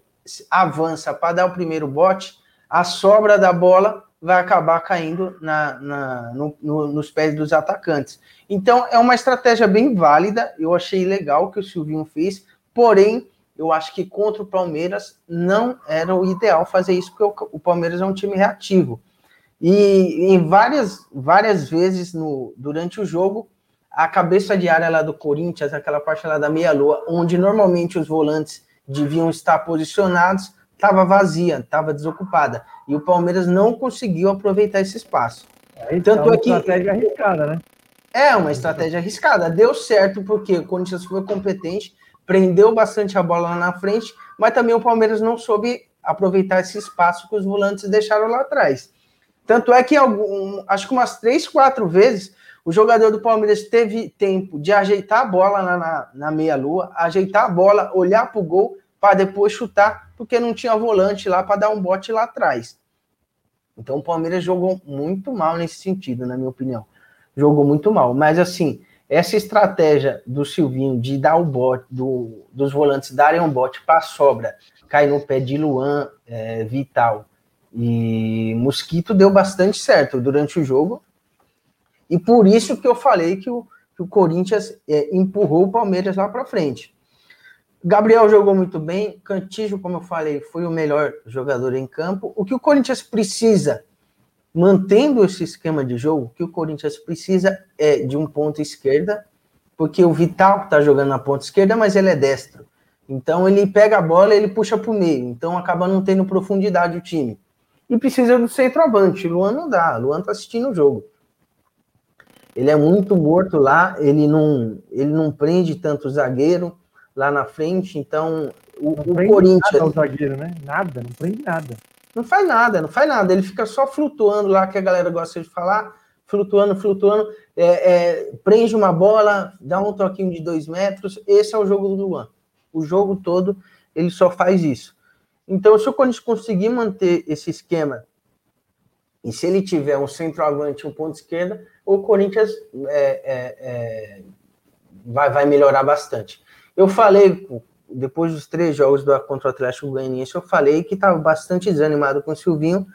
avança para dar o primeiro bote, a sobra da bola vai acabar caindo na, na no, no, nos pés dos atacantes. Então, é uma estratégia bem válida. Eu achei legal que o Silvinho fez, porém, eu acho que contra o Palmeiras não era o ideal fazer isso, porque o, o Palmeiras é um time reativo. E em várias, várias vezes no, durante o jogo, a cabeça de área lá do Corinthians, aquela parte lá da meia-lua, onde normalmente os volantes deviam estar posicionados, estava vazia, estava desocupada. E o Palmeiras não conseguiu aproveitar esse espaço. Aí, Tanto é uma é que... estratégia arriscada, né? É uma estratégia arriscada. Deu certo porque o Corinthians foi competente, prendeu bastante a bola lá na frente, mas também o Palmeiras não soube aproveitar esse espaço que os volantes deixaram lá atrás. Tanto é que algum, acho que umas três, quatro vezes o jogador do Palmeiras teve tempo de ajeitar a bola na, na, na meia-lua, ajeitar a bola, olhar para o gol para depois chutar, porque não tinha volante lá para dar um bote lá atrás. Então o Palmeiras jogou muito mal nesse sentido, na minha opinião. Jogou muito mal. Mas assim, essa estratégia do Silvinho de dar o bote, do, dos volantes darem um bote para sobra, cair no pé de Luan, é, Vital e Mosquito, deu bastante certo durante o jogo. E por isso que eu falei que o, que o Corinthians é, empurrou o Palmeiras lá para frente. Gabriel jogou muito bem, Cantijo, como eu falei, foi o melhor jogador em campo. O que o Corinthians precisa, mantendo esse esquema de jogo, o que o Corinthians precisa é de um ponto esquerda, porque o Vital está jogando na ponta esquerda, mas ele é destro. Então ele pega a bola e ele puxa para o meio. Então acaba não tendo profundidade o time. E precisa do centroavante. Luan não dá. Luan está assistindo o jogo. Ele é muito morto lá, ele não, ele não prende tanto o zagueiro lá na frente, então o, o Corinthians. Nada o zagueiro, né? Nada, não prende nada. Não faz nada, não faz nada. Ele fica só flutuando lá, que a galera gosta de falar, flutuando, flutuando, é, é, prende uma bola, dá um toquinho de dois metros. Esse é o jogo do Luan. O jogo todo ele só faz isso. Então, se o Corinthians conseguir manter esse esquema, e se ele tiver um centroavante e um ponto esquerda, o Corinthians é, é, é, vai, vai melhorar bastante. Eu falei, depois dos três jogos do, contra o Atlético Goianiense, eu falei que estava bastante desanimado com o Silvinho,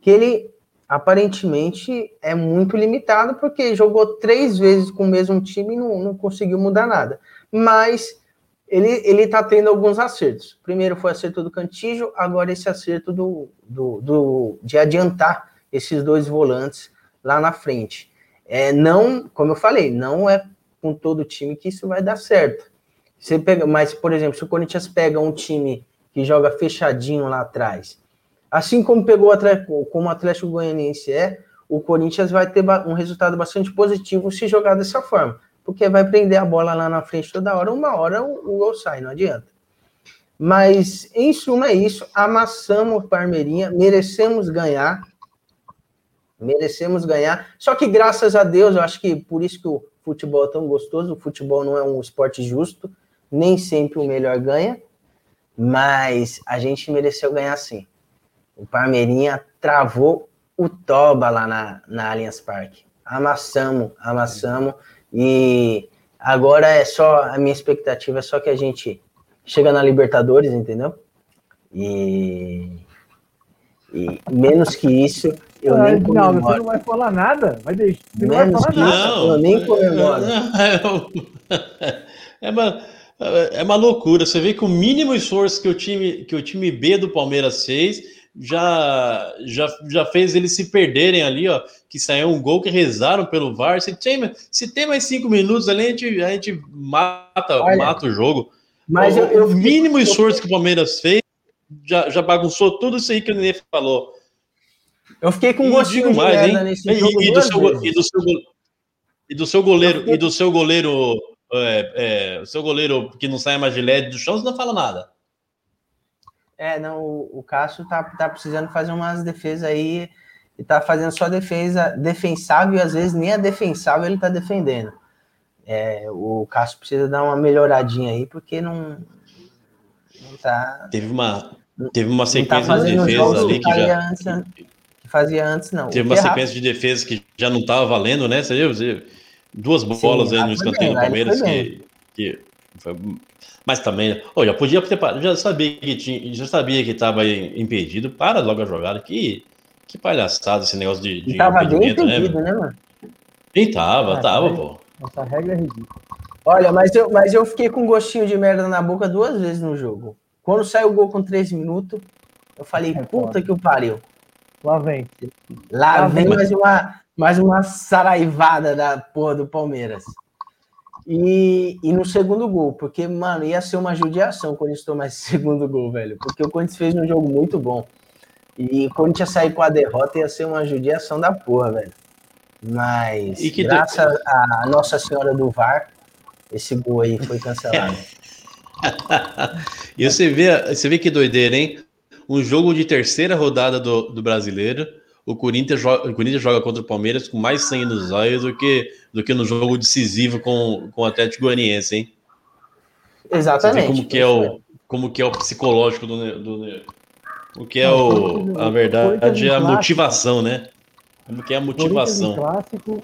que ele aparentemente é muito limitado, porque jogou três vezes com o mesmo time e não, não conseguiu mudar nada. Mas ele, ele tá tendo alguns acertos. Primeiro foi o acerto do Cantígio, agora esse acerto do, do, do, de adiantar esses dois volantes lá na frente. É, não, como eu falei, não é com todo time que isso vai dar certo. Você pega, mas, por exemplo, se o Corinthians pega um time que joga fechadinho lá atrás, assim como pegou o Atlético, como o Atlético Goianiense é, o Corinthians vai ter um resultado bastante positivo se jogar dessa forma, porque vai prender a bola lá na frente toda hora, uma hora o, o gol sai, não adianta. Mas, em suma, é isso. Amassamos Parmeirinha, merecemos ganhar. Merecemos ganhar. Só que, graças a Deus, eu acho que por isso que o futebol é tão gostoso, o futebol não é um esporte justo nem sempre o melhor ganha, mas a gente mereceu ganhar sim. O Palmeirinha travou o Toba lá na, na Allianz Parque. Amassamos, amassamos. E agora é só, a minha expectativa é só que a gente chega na Libertadores, entendeu? E, e menos que isso, eu nem comemoro. Não, você não vai falar nada. Vai deixar, você menos não vai falar nada. Isso, eu nem comemoro. [LAUGHS] [LAUGHS] É, mas é uma loucura. Você vê que o mínimo esforço que o time, que o time B do Palmeiras fez, já, já, já fez eles se perderem ali, ó. Que saiu um gol que rezaram pelo VAR. Se tem, se tem mais cinco minutos ali, a gente, a gente mata, Olha, mata o jogo. Mas o, eu, eu, mínimo esforço que o Palmeiras fez já, já bagunçou tudo isso aí que o Nenê falou. Eu fiquei com um gostinho de mais, hein? e, e, do seu, e, do seu, e do seu goleiro, e do seu goleiro, é, é, o seu goleiro que não sai mais de LED do chão, você não fala nada. É, não, o, o Cássio tá, tá precisando fazer umas defesas aí, e tá fazendo só defesa defensável, e às vezes nem a defensável ele tá defendendo. É, o Cássio precisa dar uma melhoradinha aí, porque não, não tá. Teve uma, teve uma tá sequência tá de defesa ali que já. Antes, que fazia antes, não. Teve uma sequência de defesa que já não tava valendo, né? Você viu? Duas bolas Sim, aí no escanteio do Palmeiras que, que foi mas também, oh, já podia ter já sabia que tinha, já sabia que estava impedido. Para logo a jogada. Que, que palhaçada esse negócio de, de tava bem né, impedido, né, né mano? E tava, ah, tava, pô. Essa regra é ridícula. Olha, mas eu, mas eu fiquei com um gostinho de merda na boca duas vezes no jogo. Quando saiu o gol com três minutos, eu falei, é puta que o pariu. Lá vem. Lá, Lá vem mais uma, mais uma saraivada da porra do Palmeiras. E, e no segundo gol, porque, mano, ia ser uma judiação o Corinthians tomar esse [LAUGHS] segundo gol, velho. Porque o Corinthians fez um jogo muito bom. E o Corinthians sair com a derrota ia ser uma judiação da porra, velho. Mas, graças à Nossa Senhora do VAR, esse gol aí foi cancelado. [LAUGHS] e você vê, você vê que doideira, hein? Um jogo de terceira rodada do, do brasileiro o Corinthians, joga, o Corinthians joga contra o Palmeiras com mais sangue nos olhos do que, do que no jogo decisivo com, com o Atlético Goianiense, hein? Exatamente. como que é o, como que é o psicológico do, do o que é o, a verdade, é a motivação, né? Como que é a motivação? Clássico,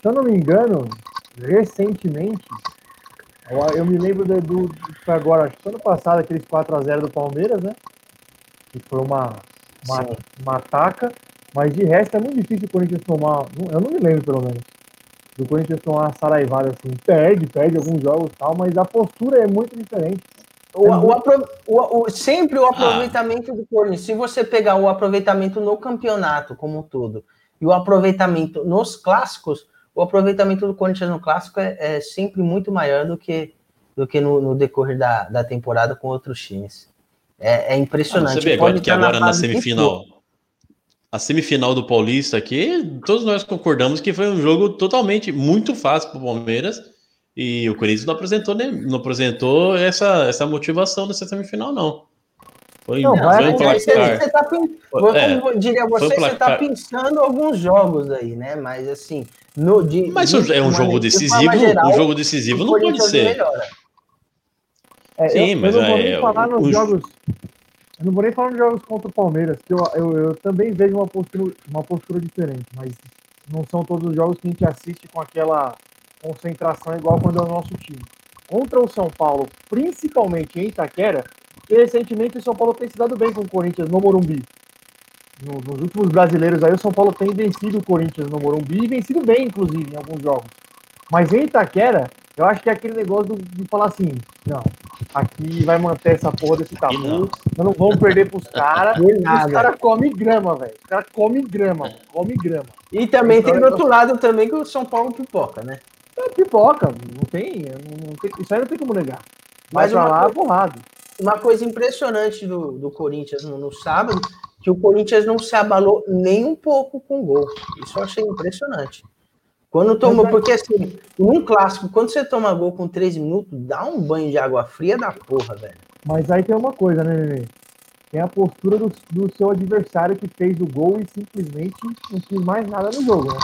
se eu não me engano, recentemente, eu me lembro do, do agora, acho que ano passado, aqueles 4x0 do Palmeiras, né? Que foi uma, uma, uma ataca. Mas de resto é muito difícil o Corinthians tomar. Eu não me lembro, pelo menos. Do Corinthians tomar saraivada assim. Perde, perde alguns jogos e tal, mas a postura é muito diferente. O, é muito... o, o, sempre o ah. aproveitamento ah. do Corinthians. Se você pegar o aproveitamento no campeonato como um todo e o aproveitamento nos clássicos, o aproveitamento do Corinthians no clássico é, é sempre muito maior do que, do que no, no decorrer da, da temporada com outros times. É, é impressionante. Ah, você vê agora que agora na, na semifinal a semifinal do Paulista aqui, todos nós concordamos que foi um jogo totalmente muito fácil para o Palmeiras e o Corinthians não apresentou, né, não apresentou essa, essa motivação nessa semifinal, não. Foi, não, foi um placar. Você, você tá, é, como diria você, você está pensando alguns jogos aí, né? Mas assim, no, de, mas de, é um jogo decisivo, geral, um jogo decisivo não pode ser. É, Sim, eu, mas eu não vou é, falar nos o, jogos eu não vou nem falar nos jogos contra o Palmeiras, que eu, eu, eu, também vejo uma postura, uma postura diferente, mas não são todos os jogos que a gente assiste com aquela concentração igual quando é o nosso time. Contra o São Paulo, principalmente em Itaquera, e recentemente o São Paulo tem se dado bem com o Corinthians no Morumbi. No, nos últimos brasileiros aí, o São Paulo tem vencido o Corinthians no Morumbi e vencido bem, inclusive, em alguns jogos. Mas em Itaquera, eu acho que é aquele negócio de falar assim, não, aqui vai manter essa porra desse tabu, nós não vamos perder pros [LAUGHS] caras. Os caras comem grama, velho. Os caras comem grama, come grama. E também então, tem do outro lado também que o São Paulo pipoca, né? É pipoca, não tem, não tem isso aí não tem como negar. Mas vai lá, porrada. Uma coisa impressionante do, do Corinthians no, no sábado, que o Corinthians não se abalou nem um pouco com o gol. Isso eu achei impressionante. Quando toma, porque assim, num clássico, quando você toma gol com 3 minutos, dá um banho de água fria da porra, velho. Mas aí tem uma coisa, né, Nenê? Tem a postura do, do, seu adversário que fez o gol e simplesmente não quis mais nada no jogo, né?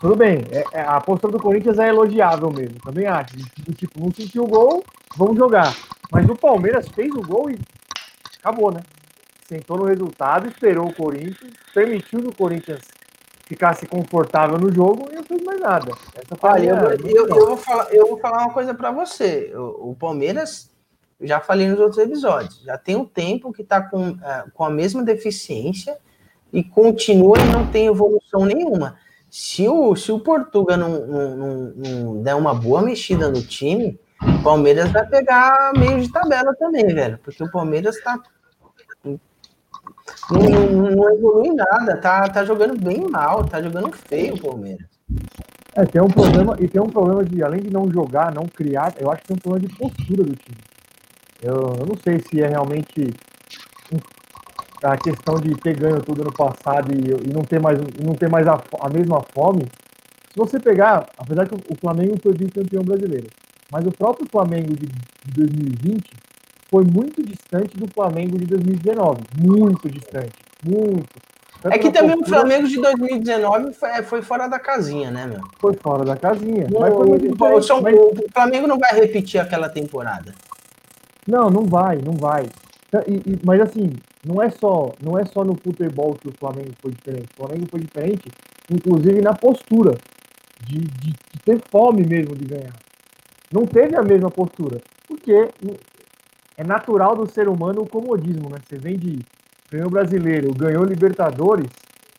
Tudo bem, é, é, a postura do Corinthians é elogiável mesmo, também acho. Do tipo, não sentiu o gol, vamos jogar. Mas o Palmeiras fez o gol e acabou, né? Sentou no resultado, esperou o Corinthians, permitiu que o Corinthians ficasse confortável no jogo e não fez mais nada. Olha, eu, eu, eu, vou falar, eu vou falar uma coisa para você. O, o, Palmeiras, já falei nos outros episódios, já tem um tempo que está com, uh, com a mesma deficiência e continua e não tem evolução nenhuma. Se o, se o Portuga não, não, não, não der uma boa mexida no time, o Palmeiras vai pegar meio de tabela também, velho. Porque o Palmeiras está Não, não, não evolui nada, tá, tá jogando bem mal, tá jogando feio o Palmeiras. É, tem um problema, e tem um problema de, além de não jogar, não criar, eu acho que tem um problema de postura do time. Eu, eu não sei se é realmente a questão de ter ganho tudo no passado e, e não ter mais, não ter mais a, a, mesma fome. Se você pegar, apesar que o Flamengo foi vice-campeão brasileiro, mas o próprio Flamengo de, de 2020 foi muito distante do Flamengo de 2019. Muito distante. Muito. Tanto é que também postura, o Flamengo de 2019 foi, foi, fora da casinha, né, meu? Foi fora da casinha. O, mas foi muito o, São, mas... o Flamengo não vai repetir aquela temporada. Não, não vai, não vai. E, e, mas assim, não é só não é só no futebol que o Flamengo foi diferente. O Flamengo foi diferente, inclusive na postura de, de, de ter fome mesmo de ganhar. Não teve a mesma postura, porque é natural do ser humano o comodismo, né? Você vem de ganhou brasileiro, ganhou Libertadores,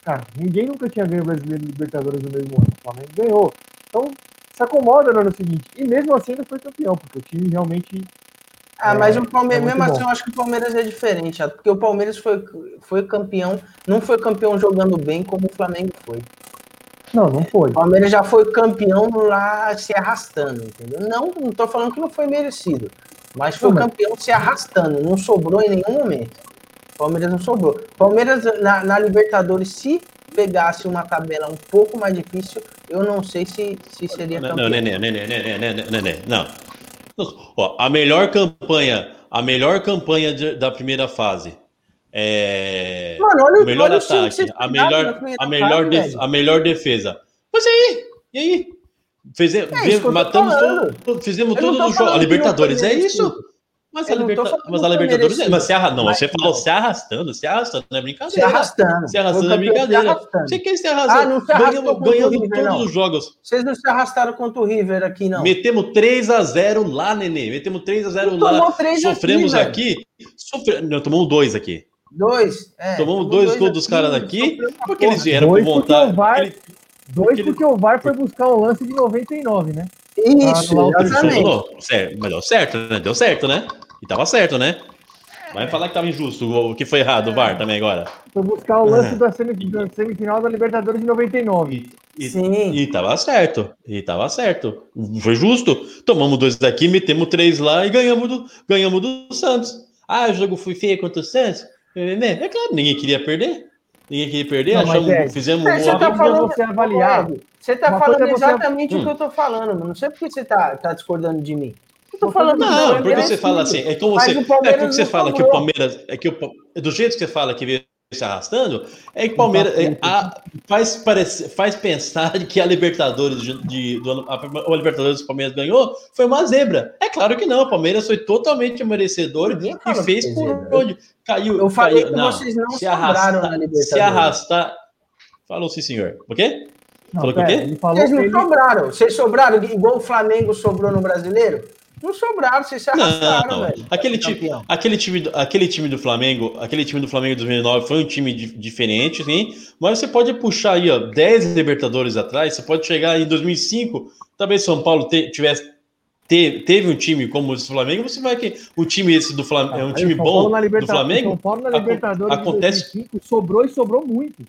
cara, ninguém nunca tinha ganho brasileiro e Libertadores no mesmo ano. O Flamengo ganhou. Então, se acomoda no ano seguinte. E mesmo assim ainda foi campeão, porque o time realmente. Ah, é, mas o Palmeiras, é mesmo assim, eu acho que o Palmeiras é diferente, porque o Palmeiras foi, foi campeão, não foi campeão jogando bem como o Flamengo foi. Não, não foi. O Palmeiras já foi campeão lá se arrastando, entendeu? Não, não tô falando que não foi merecido. Mas foi campeão se arrastando, não sobrou em nenhum momento. Palmeiras não sobrou. Palmeiras na, na, Libertadores, se pegasse uma tabela um pouco mais difícil, eu não sei se, se seria não, campeão. Não, não, não, não, não, Ó, a melhor campanha, a melhor campanha de, da primeira fase. É... Mano, olha o melhor olha ataque, a melhor, a melhor, fase, a melhor defesa. Mas aí, e aí? Fize, é matamos todo, fizemos todos os jogos. A Libertadores é isso. Mas a, liberta... mas a Libertadores é. Mas se arra... Não, mas você falou se arrastando, se arrastando, não é brincadeira. Se arrastando. Se arrastando é brincadeira. Você quer se arrastando? Ah, não se arrastou ganhando, ganhando River, todos não. os jogos. Vocês não se arrastaram contra o River aqui, não. Metemos 3x0 lá, Nenê. Metemos 3x0 lá. 3 Sofremos aqui. aqui sofre... Não, tomamos dois aqui. Dois? É, tomamos dois, dois gols dos caras daqui. Porque eles vieram com vontade. Dois porque o VAR foi buscar o lance de 99, né? Isso, ah, exatamente. Certo, mas deu certo, né? Deu certo, né? E tava certo, né? Vai falar que tava injusto, o que foi errado, o VAR também agora. Foi buscar o lance é. da semifinal da Libertadores de 99. E, Sim. E tava certo. E tava certo. Foi justo. Tomamos dois daqui, metemos três lá e ganhamos do, ganhamos do Santos. Ah, o jogo foi feio contra o Santos? É claro, ninguém queria perder. Ninguém queria perder, não, achamos, é, fizemos você um tá falando, você avaliar. Você tá falando exatamente você... o que eu tô falando, mano. Não sei porque você tá, tá discordando de mim. Eu tô falando não, porque você fala assim, é como você, é porque você fala que o Palmeiras, é que o, do jeito que você fala que veio se arrastando, é que o Palmeiras é, a, faz, parece, faz pensar que a Libertadores de, de do, a, a Libertadores que o Palmeiras ganhou foi uma zebra. É claro que não, o Palmeiras foi totalmente merecedor e fez por onde caiu. Eu falei caiu, que não, vocês não se arrastaram na Libertadores. Se arrastar. Falou sim, senhor. O quê? Não, falou pera, o quê? Vocês não ele... sobraram. Vocês sobraram igual o Flamengo sobrou no brasileiro? Não sobraram, vocês se arrastaram, não, velho. Aquele time, aquele, time do, aquele time do Flamengo, aquele time do Flamengo de 2009 foi um time di, diferente, sim, mas você pode puxar aí, ó, 10 Libertadores atrás, você pode chegar em 2005, talvez São Paulo te, tivesse te, teve um time como o do Flamengo, você vai que o time esse do Flamengo é um time bom do Flamengo. São Paulo na Libertadores acontece 2005, sobrou e sobrou muito.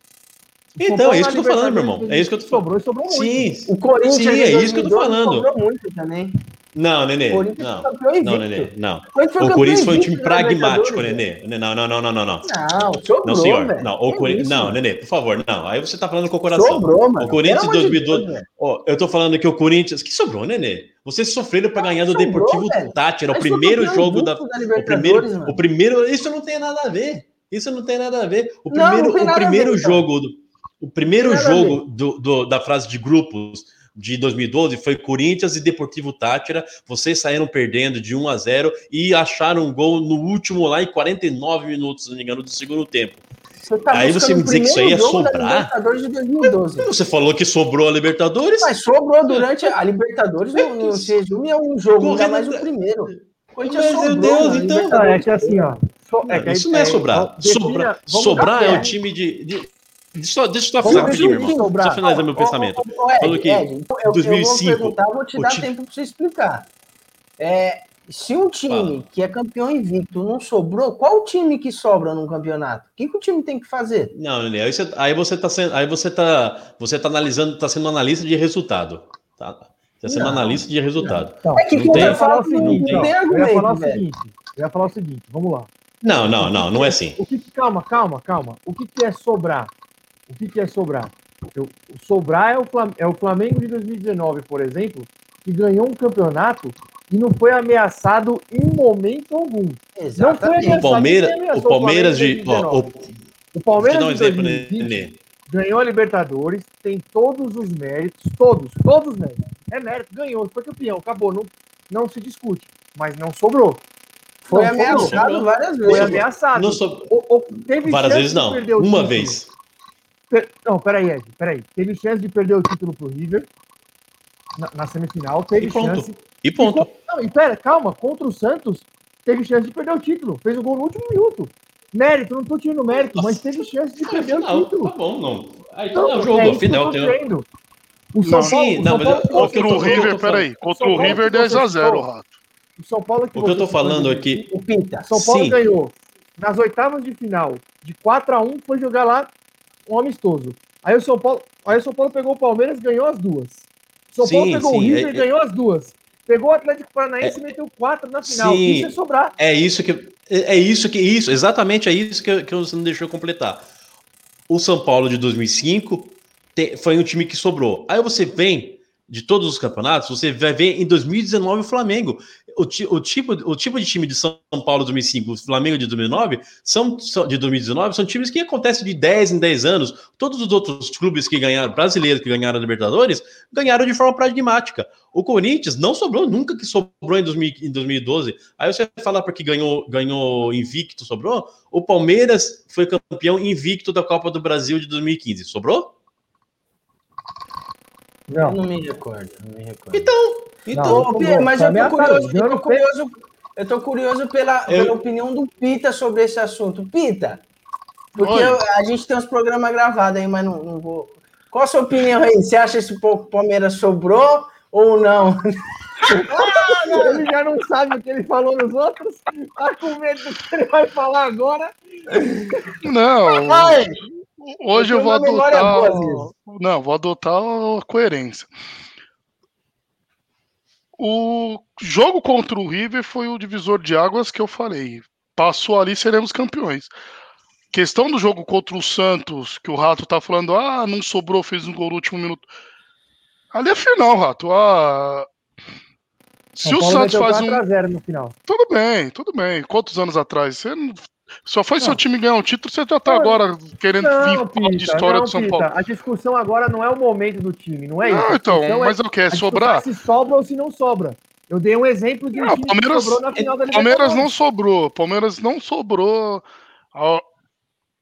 Então, é isso que eu tô falando, meu irmão. É isso que eu tô falando. Sobrou e sobrou muito. Sim, o Corinthians sim, é isso que eu tô falando. Sobrou muito também. Não, Nenê. Não, não, Nenê. Não. O Corinthians foi um time pragmático, Nenê. Não, não, não, não, não, não. Não, sobrou, Não, senhor. Não, o Corinthians. Não, Nenê, por favor, não. Aí você tá falando com o coração. Sobrou, mano. O Corinthians em 2012. Ó, eu tô falando que o Corinthians. Que sobrou, Nenê? Vocês sofreram para ganhar do Deportivo Tátira, o primeiro jogo da. O primeiro, o primeiro. Isso não tem nada a ver. Isso não tem nada a ver. O primeiro, o primeiro jogo do. O primeiro jogo do, do, da fase de grupos de 2012 foi Corinthians e Deportivo Tátira. Vocês saíram perdendo de 1 a 0 e acharam um gol no último lá em 49 minutos, se não me engano, do segundo tempo. Você tá aí você me dizer que isso aí é sobrar. Você falou que sobrou a Libertadores? Mas sobrou durante a Libertadores, não, não se resume a um jogo, ainda mais o primeiro. Meu Deus, então. É que assim, ó. É que isso não é sobrar. Sobrar, sobrar é o time de, de Deixa, eu, deixa eu só falar aqui, meu irmão. Deixa eu finalizar meu pensamento. Falou que Ed, eu, 2005. Eu vou perguntar, vou te dar time... tempo para você explicar. É, Se um time Fala. que é campeão invicto não sobrou, qual time que sobra num campeonato? O que, que o time tem que fazer? Não, aí você, aí você tá sendo, aí você tá, você tá analisando, tá sendo analista de resultado. Tá? Você tá sendo não, analista de resultado. Não, é que não tem, falar o seguinte, não tem argumento, eu ia falar o seguinte, eu ia falar o seguinte, vamos lá. Não, não, não, não é assim. O que, calma, calma, calma. O que, que é sobrar? O que, que é sobrar? O sobrar é o, é o Flamengo de 2019, por exemplo, que ganhou um campeonato e não foi ameaçado em momento algum. Exatamente. Não foi ameaçado, o Palmeiras, o Palmeiras de, ó, o, o Palmeiras um de 2020 ganhou a Libertadores, tem todos os méritos, todos, todos os méritos. É mérito, ganhou, foi campeão, acabou, não, não se discute, mas não sobrou. Foi não, ameaçado sobrou. várias vezes. Foi ameaçado. Não so... o, o, teve várias vezes não, uma vez. Per... Não, peraí, Ed, peraí. Teve chance de perder o título pro River na, na semifinal, teve e ponto. chance e ponto. E, não, e pera, calma, contra o Santos, teve chance de perder o título. Fez o gol no último minuto. Mérito, não tô tirando mérito, Nossa. mas teve chance de perder final, o título. Tá bom, não. Aí então, é o jogo, é final tem. O São não, Paulo, sim, não, São Paulo, mas contra o River, peraí, contra o River 10 a 0, Rato. O São Paulo que O que eu tô falando aqui, o Pinta. São Paulo sim. ganhou nas oitavas de final de 4 a 1, foi jogar lá um amistoso. Aí o São Paulo, aí o São Paulo pegou o Palmeiras, ganhou as duas. O São sim, Paulo pegou sim, o River, é, ganhou as duas. Pegou o Atlético Paranaense é, e meteu quatro na final. Sim, isso é sobrar. É isso que. É, é isso que. Isso, exatamente é isso que, que você não deixou completar. O São Paulo de 2005 te, foi um time que sobrou. Aí você vem de todos os campeonatos, você vai ver em 2019 o Flamengo. O, o, tipo, o tipo de time de São Paulo 2005, o Flamengo de 2009, são, de 2019, são times que acontecem de 10 em 10 anos. Todos os outros clubes que ganharam, brasileiros que ganharam a Libertadores, ganharam de forma pragmática. O Corinthians não sobrou nunca que sobrou em, 2000, em 2012. Aí você falar porque ganhou, ganhou invicto, sobrou? O Palmeiras foi campeão invicto da Copa do Brasil de 2015. Sobrou? Não. Eu não me recordo, não me recordo. Então, então não, Pia, mas eu tô, curioso, eu tô curioso, eu tô curioso pela, eu... pela opinião do Pita sobre esse assunto. Pita, porque eu, a gente tem uns programas gravados aí, mas não, não vou. Qual a sua opinião aí? Você acha que o Palmeiras sobrou ou não? ah, [LAUGHS] ele já não sabe o que ele falou nos outros. Tá com medo do que ele vai falar agora. Não. Ai, Hoje eu, eu vou adotar. Não, vou adotar a coerência. O jogo contra o River foi o divisor de águas que eu falei. Passou ali, seremos campeões. Questão do jogo contra o Santos, que o Rato tá falando, ah, não sobrou, fez um gol no último minuto. Ali é final, Rato. Ah, se o, Santos faz um. no final. Tudo bem, tudo bem. Quantos anos atrás? Você não só foi não. seu time ganhar um título, você já tá agora querendo não, vir falar de história não, do São Pita, Paulo. A discussão agora não é o momento do time, não é isso. Não, então, mas é, o que? É sobrar? É se sobra ou se não sobra. Eu dei um exemplo de um não, time Palmeiras, que sobrou na final da Palmeiras não sobrou. Palmeiras não sobrou.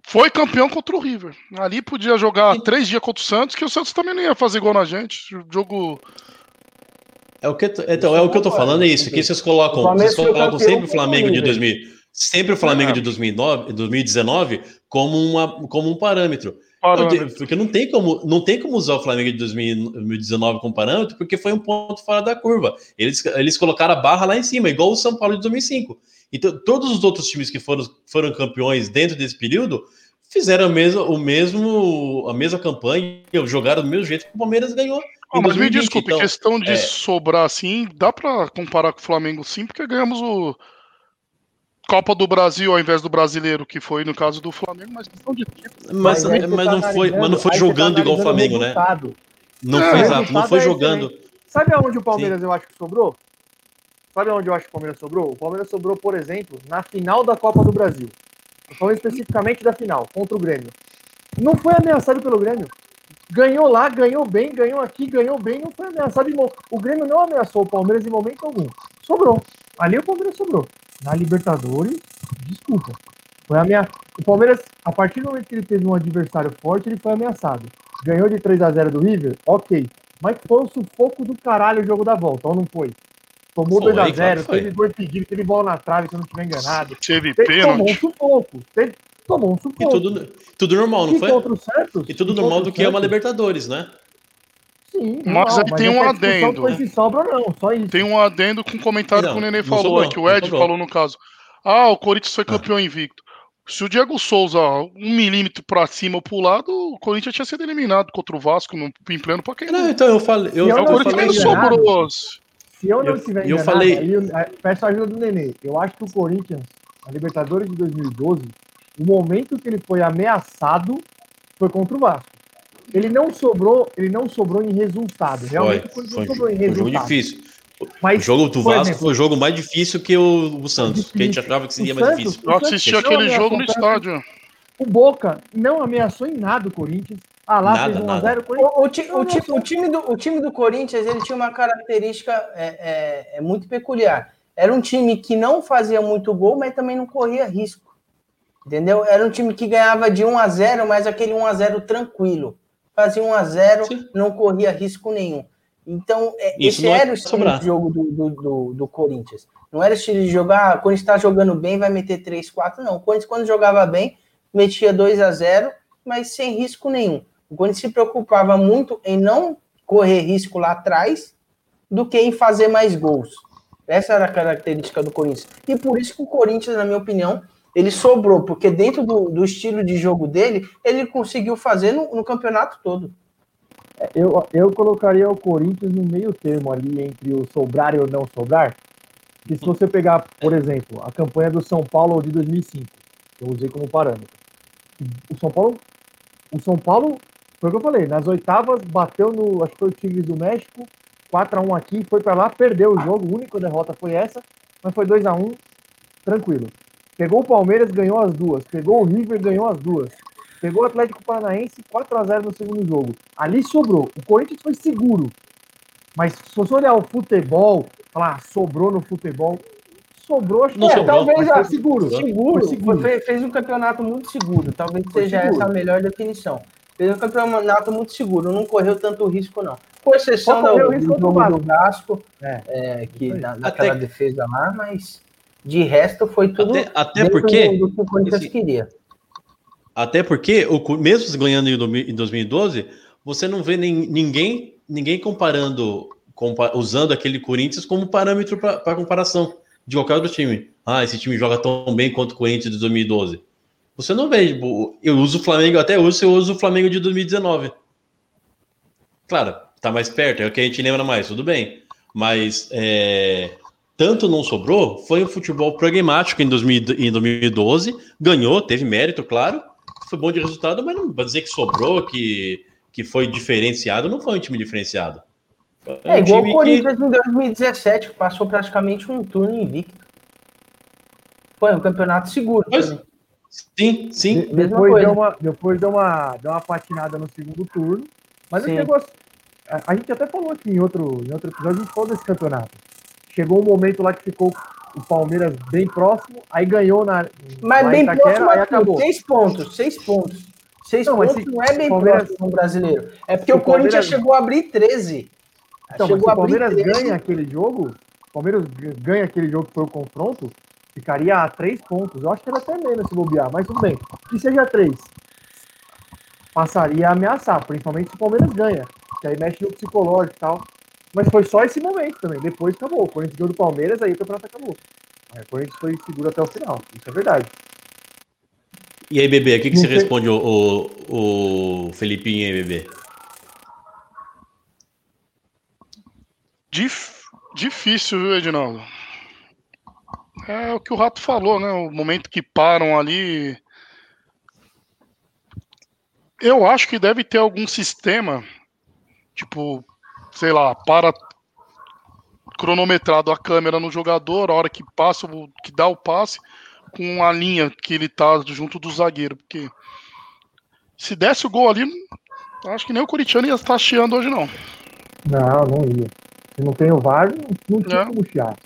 Foi campeão contra o River. Ali podia jogar três dias contra o Santos, que o Santos também não ia fazer igual na gente. Jogo. É o que, então, é o que eu tô falando, é isso. Que vocês colocam, vocês colocam sempre o Flamengo de 2000 sempre o Flamengo é. de 2009, 2019 como, uma, como um parâmetro. parâmetro. Porque não tem, como, não tem como usar o Flamengo de 2019 como parâmetro, porque foi um ponto fora da curva. Eles, eles colocaram a barra lá em cima, igual o São Paulo de 2005. Então, todos os outros times que foram, foram campeões dentro desse período fizeram a mesma, o mesmo, a mesma campanha, jogaram do mesmo jeito que o Palmeiras ganhou. Ah, mas me desculpe, então, questão de é... sobrar assim, dá para comparar com o Flamengo sim, porque ganhamos o Copa do Brasil ao invés do brasileiro, que foi no caso do Flamengo, mas questão de Mas, mas, mas tá não foi, mas não foi jogando tá igual o Flamengo, né? Não é, foi exato, não foi é jogando. Sabe aonde o Palmeiras Sim. eu acho que sobrou? Sabe aonde eu acho que o Palmeiras sobrou? O Palmeiras sobrou, por exemplo, na final da Copa do Brasil. Falando especificamente da final, contra o Grêmio. Não foi ameaçado pelo Grêmio. Ganhou lá, ganhou bem, ganhou aqui, ganhou bem, não foi ameaçado. O Grêmio não ameaçou o Palmeiras em momento algum. Sobrou. Ali o Palmeiras sobrou na Libertadores, desculpa. Foi ameaça. O Palmeiras, a partir do momento que ele teve um adversário forte, ele foi ameaçado. Ganhou de 3 a 0 do River? Ok. Mas foi um sufoco do caralho o jogo da volta, ou não foi? Tomou 2x0, teve gol impedido, teve bola na trave, se eu não estiver enganado. Teve pênalti. Tomou um sufoco. Teve, tomou um sufoco. E tudo, tudo normal, não e foi? Contra o Santos, e tudo normal do que é uma Libertadores, né? Sim, mas aí tem um adendo. Se sobra, não, só isso. Tem um adendo com um comentário não, que o Nenê falou, sobrou, que o Ed falou no caso. Ah, o Corinthians foi campeão ah. invicto. Se o Diego Souza um milímetro para cima ou pro lado, o Corinthians tinha sido eliminado contra o Vasco no, em pleno Pacaembu. Não, então eu falei. Eu, eu, eu falei sobrou. Se eu não tiver eu, eu falei... aí, peço a ajuda do Nenê. Eu acho que o Corinthians, a Libertadores de 2012, o momento que ele foi ameaçado foi contra o Vasco. Ele não sobrou, ele não sobrou em resultado. Realmente foi, foi, sobrou em resultado. Foi um jogo difícil. Mas, o jogo do Vasco exemplo, foi o jogo mais difícil que o, o Santos, que a gente achava que seria mais Santos, difícil. Eu assisti aquele jogo no estádio. O Boca não ameaçou em nada o Corinthians. Ah, lá nada, fez 1x0. O, o, ti, o, ti, o, time do, o time do Corinthians ele tinha uma característica é, é, é muito peculiar. Era um time que não fazia muito gol, mas também não corria risco. Entendeu? Era um time que ganhava de 1 a 0 mas aquele 1 a 0 tranquilo. Fazia 1 a 0 não corria risco nenhum. Então, é, esse era o estilo sobrar. de jogo do, do, do, do, Corinthians. Não era o estilo de jogar, quando está jogando bem, vai meter 3, 4, não. O Corinthians, quando jogava bem, metia 2 a 0 mas sem risco nenhum. O Corinthians se preocupava muito em não correr risco lá atrás do que em fazer mais gols. Essa era a característica do Corinthians. E por isso que o Corinthians, na minha opinião, ele sobrou, porque dentro do, do estilo de jogo dele, ele conseguiu fazer no, no campeonato todo. Eu, eu colocaria o Corinthians no meio termo ali entre o sobrar e o não sobrar. Que se você pegar, por exemplo, a campanha do São Paulo de 2005, que eu usei como parâmetro. O São Paulo, o São Paulo, foi o que eu falei, nas oitavas bateu no, acho que foi o Tigres do México, 4 a 1 aqui, foi para lá, perdeu o jogo, a única derrota foi essa, mas foi 2 a 1 tranquilo. Pegou o Palmeiras, ganhou as duas. Pegou o River, ganhou as duas. Pegou o Atlético Paranaense 4 a 0 no segundo jogo. Ali sobrou. O Corinthians foi seguro. Mas se você olhar o futebol, falar, ah, sobrou no futebol, sobrou, acho que é, talvez ah, seguro. Seguro, seguro. fez um campeonato muito seguro. Talvez foi seja seguro. essa a melhor definição. Fez um campeonato muito seguro, não correu tanto risco, não. Com exceção do, do jogo do Vasco, é. É, que na, naquela Até... defesa lá, mas de resto foi tudo até, até porque do, que o Corinthians esse, queria. Até porque, o, mesmo ganhando em 2012, você não vê nem, ninguém, ninguém comparando, compa, usando aquele Corinthians como parâmetro para comparação de qualquer outro time. Ah, esse time joga tão bem quanto o Corinthians de 2012. Você não vê. Tipo, eu uso o Flamengo, até hoje eu uso o Flamengo de 2019. Claro, tá mais perto, é o que a gente lembra mais, tudo bem. Mas é, tanto não sobrou, foi o futebol pragmático em, 2012, ganhou, teve mérito, claro, foi bom de resultado, mas não vai dizer que sobrou, que, que foi diferenciado, não foi um time diferenciado. Foi é um igual o Corinthians que... em 2017, que passou praticamente um turno invicto. Foi um campeonato seguro. Mas, sim, sim. De, depois, deu uma, depois deu uma, deu uma patinada no segundo turno. Mas sim. o negócio. A, a, gente até falou aqui em outro, em outro episódio, a gente falou desse campeonato. Chegou um momento lá que ficou o Palmeiras bem próximo, aí ganhou na. Mas bem Itaquera, próximo, aí acabou. Seis pontos, seis pontos. Seis não, pontos não é bem Palmeiras... próximo brasileiro. É porque o, o Corinthians Palmeiras... chegou a abrir 13. Então, chegou mas se o Palmeiras ganha aquele jogo, o Palmeiras ganha aquele jogo que foi o confronto, ficaria a três pontos. Eu acho que era até menos se bobear, mas tudo bem. Que seja três. Passaria a ameaçar, principalmente se o Palmeiras ganha. Que aí mexe no psicológico e tal. Mas foi só esse momento também. Depois acabou. O Corinthians ganhou do Palmeiras, aí o campeonato acabou. Aí o Corinthians foi seguro até o final. Isso é verdade. E aí, bebê, o que, que você responde o, o, o Felipinho aí, bebê? Dif difícil, viu, Edinaldo? É o que o Rato falou, né? O momento que param ali. Eu acho que deve ter algum sistema, tipo, sei lá, para cronometrado a câmera no jogador, a hora que passa, que dá o passe, com a linha que ele tá junto do zagueiro. Porque se desse o gol ali, acho que nem o Curitiano ia estar chiando hoje, não. Não, não ia. Se não tem o VAR, não, não tinha é. como chiar.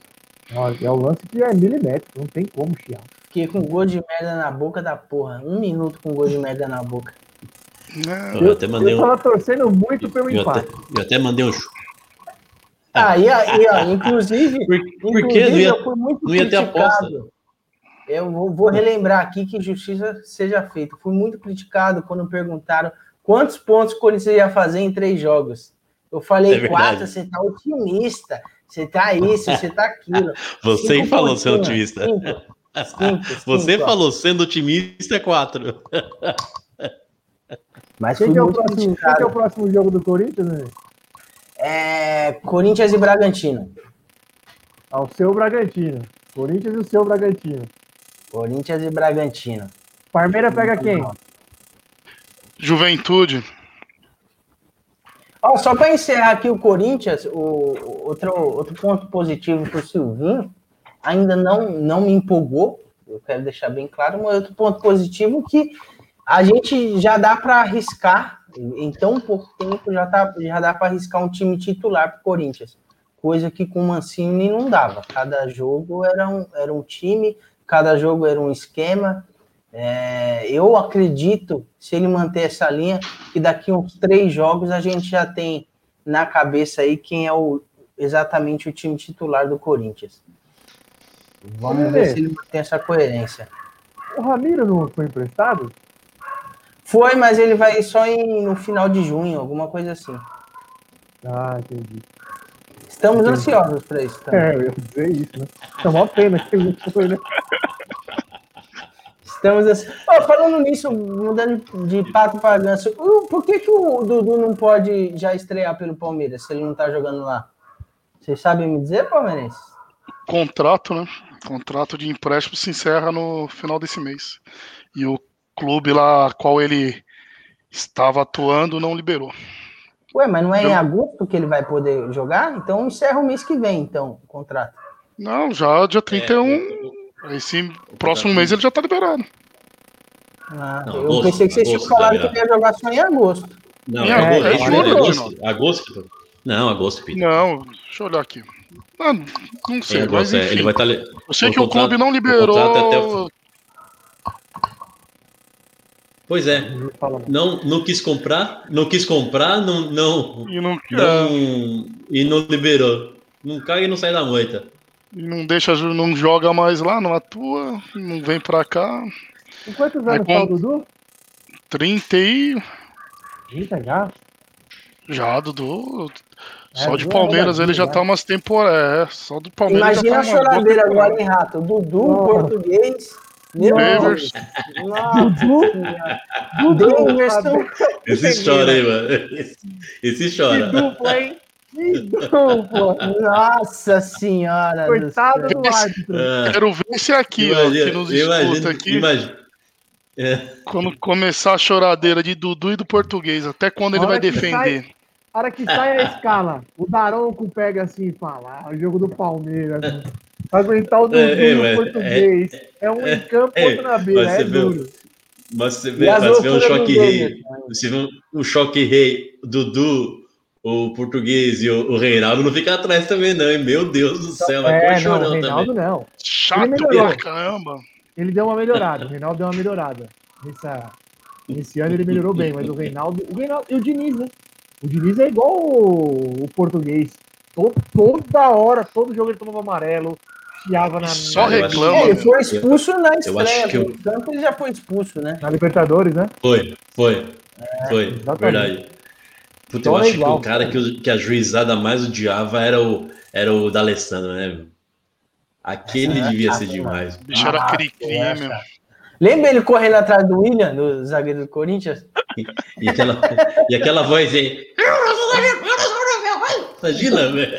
É o lance que é milimétrico, não tem como chiar. Fiquei com gol de merda na boca da porra. Um minuto com gol de merda na boca. Eu, eu, até mandei eu tava torcendo muito pelo eu empate. Até, eu até mandei um. Ah, e, aí, ó, inclusive, por, porque não ia, eu fui muito não ia ter aposta. Eu vou, vou, relembrar aqui que justiça seja feita. Fui muito criticado quando perguntaram quantos pontos o Corinthians ia fazer em três jogos. Eu falei é quatro, você tá otimista. Você tá isso, você tá aquilo. [LAUGHS] Você cinco falou sendo otimista. Cinco, [LAUGHS] cinco, você falou sendo otimista é quatro. [LAUGHS] Mas quem, que é, o próximo, quem que é o próximo jogo do Corinthians, né? É Corinthians e Bragantino. Ao seu Bragantino. Corinthians e o seu Bragantino. Corinthians e Bragantino. Parmeira pega quem? Juventude. Oh, só para encerrar aqui o Corinthians, o, outro, outro ponto positivo para o Silvinho, ainda não, não me empolgou, eu quero deixar bem claro, mas outro ponto positivo que a gente já dá para arriscar, em tão pouco tempo, já, tá, já dá para arriscar um time titular para o Corinthians, coisa que com o Mancini não dava. Cada jogo era um, era um time, cada jogo era um esquema, é, eu acredito, se ele manter essa linha, que daqui uns três jogos a gente já tem na cabeça aí quem é o, exatamente o time titular do Corinthians. Vamos ver se ele mantém essa coerência. O Ramiro não foi emprestado? Foi, mas ele vai só em, no final de junho, alguma coisa assim. Ah, entendi. Estamos entendi. ansiosos para isso. Também. É, eu ia dizer isso, né? É uma pena que ele foi, né? Estamos assim. Oh, falando nisso, mudando de pato para ganso, por que, que o Dudu não pode já estrear pelo Palmeiras se ele não tá jogando lá? Vocês sabem me dizer, Palmeirense? Contrato, né? Contrato de empréstimo se encerra no final desse mês. E o clube lá qual ele estava atuando não liberou. Ué, mas não é em agosto que ele vai poder jogar? Então encerra o mês que vem, então, o contrato. Não, já dia 31. É, esse próximo mês ele já tá liberado. Ah, não, eu agosto, pensei que vocês tinham falado que ele ia jogar só em agosto. Não, em agosto, é, é, julho, agosto, agosto, Não, agosto, Peter. Não, deixa eu olhar aqui. Não, não sei, é, mas enfim. Ele vai estar, tá eu sei que o, contrato, clube não liberou. O... Pois é. Não, não quis comprar, não quis comprar, não, não, e não, não, e não liberou. Não cai e não sai da moita não deixa, não joga mais lá, não atua, não vem pra cá. Com quantos anos tá o Dudu? 30 e. 30 já? Já, Dudu. É, só de Palmeiras ele já tá umas temporadas. É, só do Palmeiras. Imagina tá a choradeira agora, hein, Rato? Dudu, oh. português. Deus. Dudu. Dudu. Esse chora aí, mano. Esse chora. Que dupla, hein? Nossa senhora! Coitado do, árbitro. É. Quero ver se aqui, imagina, ó, que nos escuta imagino, aqui. Imagina. É. Quando começar a choradeira de Dudu e do português, até quando ele vai defender? Sai, a hora que sai a escala, o Daronco pega assim e fala: ah, o jogo do Palmeiras. Né? Aguentar o Dudu é, o português. É, é um em campo, outro na beira, é duro. Mas você vê, mas você vê um choque rei. Você vê um choque rei, Dudu o português e o, o Reinaldo não fica atrás também, não. E, meu Deus do céu, é, é não, o Reinaldo também. não. Chato pra caramba. Ele deu uma melhorada, o Reinaldo deu uma melhorada. Nessa, nesse ano ele melhorou bem, mas o Reinaldo, o Reinaldo e o Diniz, né? O Diniz é igual o, o português. Todo, toda hora, todo jogo ele tomava amarelo, chiava na. Só reclama. ele foi expulso na estreia. Eu eu... ele já foi expulso, né? Na Libertadores, né? Foi, foi. É, foi, exatamente. verdade. Puta, eu acho igual, que o cara que, o, que, a juizada mais odiava era o, era o da Alessandro, né? Aquele Essa devia ser demais. Bicho era cri-cri, meu. Lembra ele correndo atrás do William, do zagueiro do Corinthians? E, e aquela, e aquela voz aí. Imagina, velho.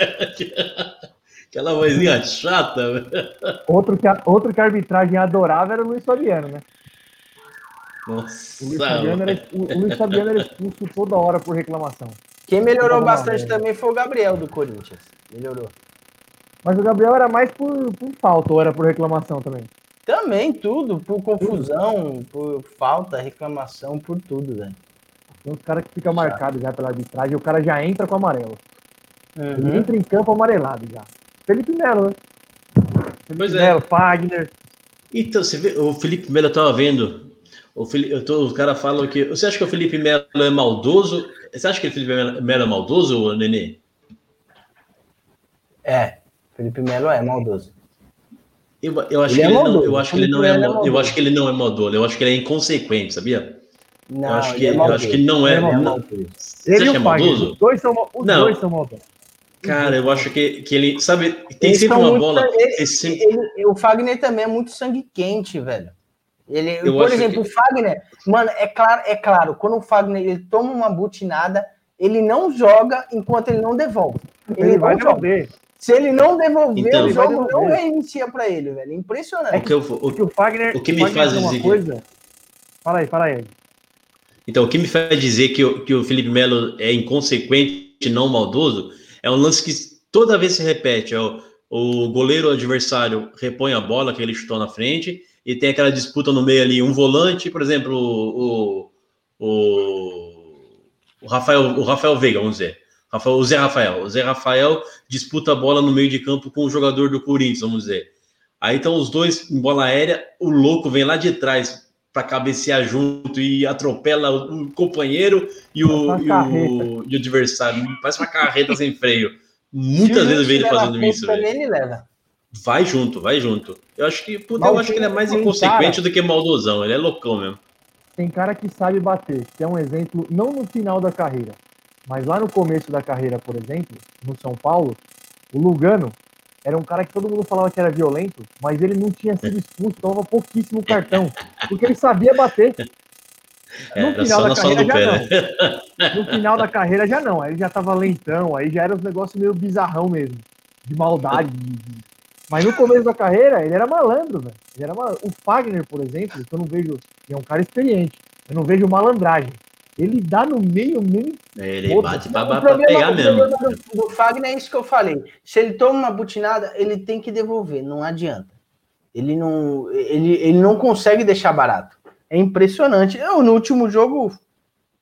Aquela vozinha chata, velho. Outro que, outro que a arbitragem adorava era o Luiz Fabiano, né? Nossa, o Luiz, Fabiano era, o, o Luiz Fabiano era expulso toda hora por reclamação. Quem melhorou bastante também foi o Gabriel do Corinthians. Melhorou. Mas o Gabriel era mais por, por falta ou era por reclamação também? Também, tudo. Por confusão, por falta, reclamação, por tudo, velho. Tem uns caras que ficam marcados já pela arbitragem o cara já entra com amarelo. Uhum. Ele entra em campo amarelado já. Felipe Melo, né? Felipe pois Melo, é. Fagner. Então, você vê, o Felipe Melo eu tava vendo o, Felipe, tô, o cara fala que. Você acha que o Felipe Melo é maldoso? Você acha que o Felipe Melo é maldoso, Nenê? É, Felipe Melo é maldoso. Eu, eu, acho, ele que é ele não, eu acho que ele não é, é eu acho que ele não é maldoso, eu acho que ele é inconsequente, sabia? Não, eu acho que, é eu acho que ele não é. é não, ele e o Fagner, os dois são, os não. dois são maldosos. Cara, eu acho que, que ele, sabe, tem Eles sempre uma bola. Ele, sempre... ele, o Fagner também é muito sangue quente, velho. Ele, eu por exemplo, que... o Fagner, mano, é claro, é claro, quando o Fagner ele toma uma butinada, ele não joga enquanto ele não devolve. Ele, ele vai devolver. Se ele não devolver, então, o jogo não reinicia para ele, velho. Impressionante. É que, o, o, que o Fagner. O que me faz dizer. Coisa... Fala aí, fala aí. Então, o que me faz dizer que o, que o Felipe Melo é inconsequente, não maldoso, é um lance que toda vez se repete. É o, o goleiro adversário repõe a bola que ele chutou na frente e tem aquela disputa no meio ali, um volante, por exemplo, o, o, o Rafael, o Rafael Veiga, vamos dizer. Rafael, o Zé Rafael. O Zé Rafael disputa a bola no meio de campo com o jogador do Corinthians, vamos dizer. Aí estão os dois em bola aérea, o louco vem lá de trás para cabecear junto e atropela o companheiro e o, e o, e o adversário. Faz uma carreta sem freio. Muitas vezes eu vejo ele fazendo isso. Ele leva vai junto, vai junto. Eu acho que, puta, eu acho que ele é mais inconsequente cara, do que maldosão, ele é loucão mesmo. Tem cara que sabe bater, que é um exemplo, não no final da carreira, mas lá no começo da carreira, por exemplo, no São Paulo, o Lugano era um cara que todo mundo falava que era violento, mas ele não tinha sido expulso, tomava pouquíssimo cartão, porque ele sabia bater. No final da carreira já não. Né? No final da carreira já não. Aí ele já tava lentão, aí já era um negócio meio bizarrão mesmo. De maldade, de, mas no começo da carreira, ele era malandro, velho. Ele era mal... O Fagner, por exemplo, que eu não vejo. Ele é um cara experiente. Eu não vejo malandragem. Ele dá no meio mesmo. Ele outro. bate pra, pra, pra pegar mesmo. Do, do Fagner é isso que eu falei. Se ele toma uma butinada, ele tem que devolver, não adianta. Ele não, ele, ele não consegue deixar barato. É impressionante. Eu, no último jogo,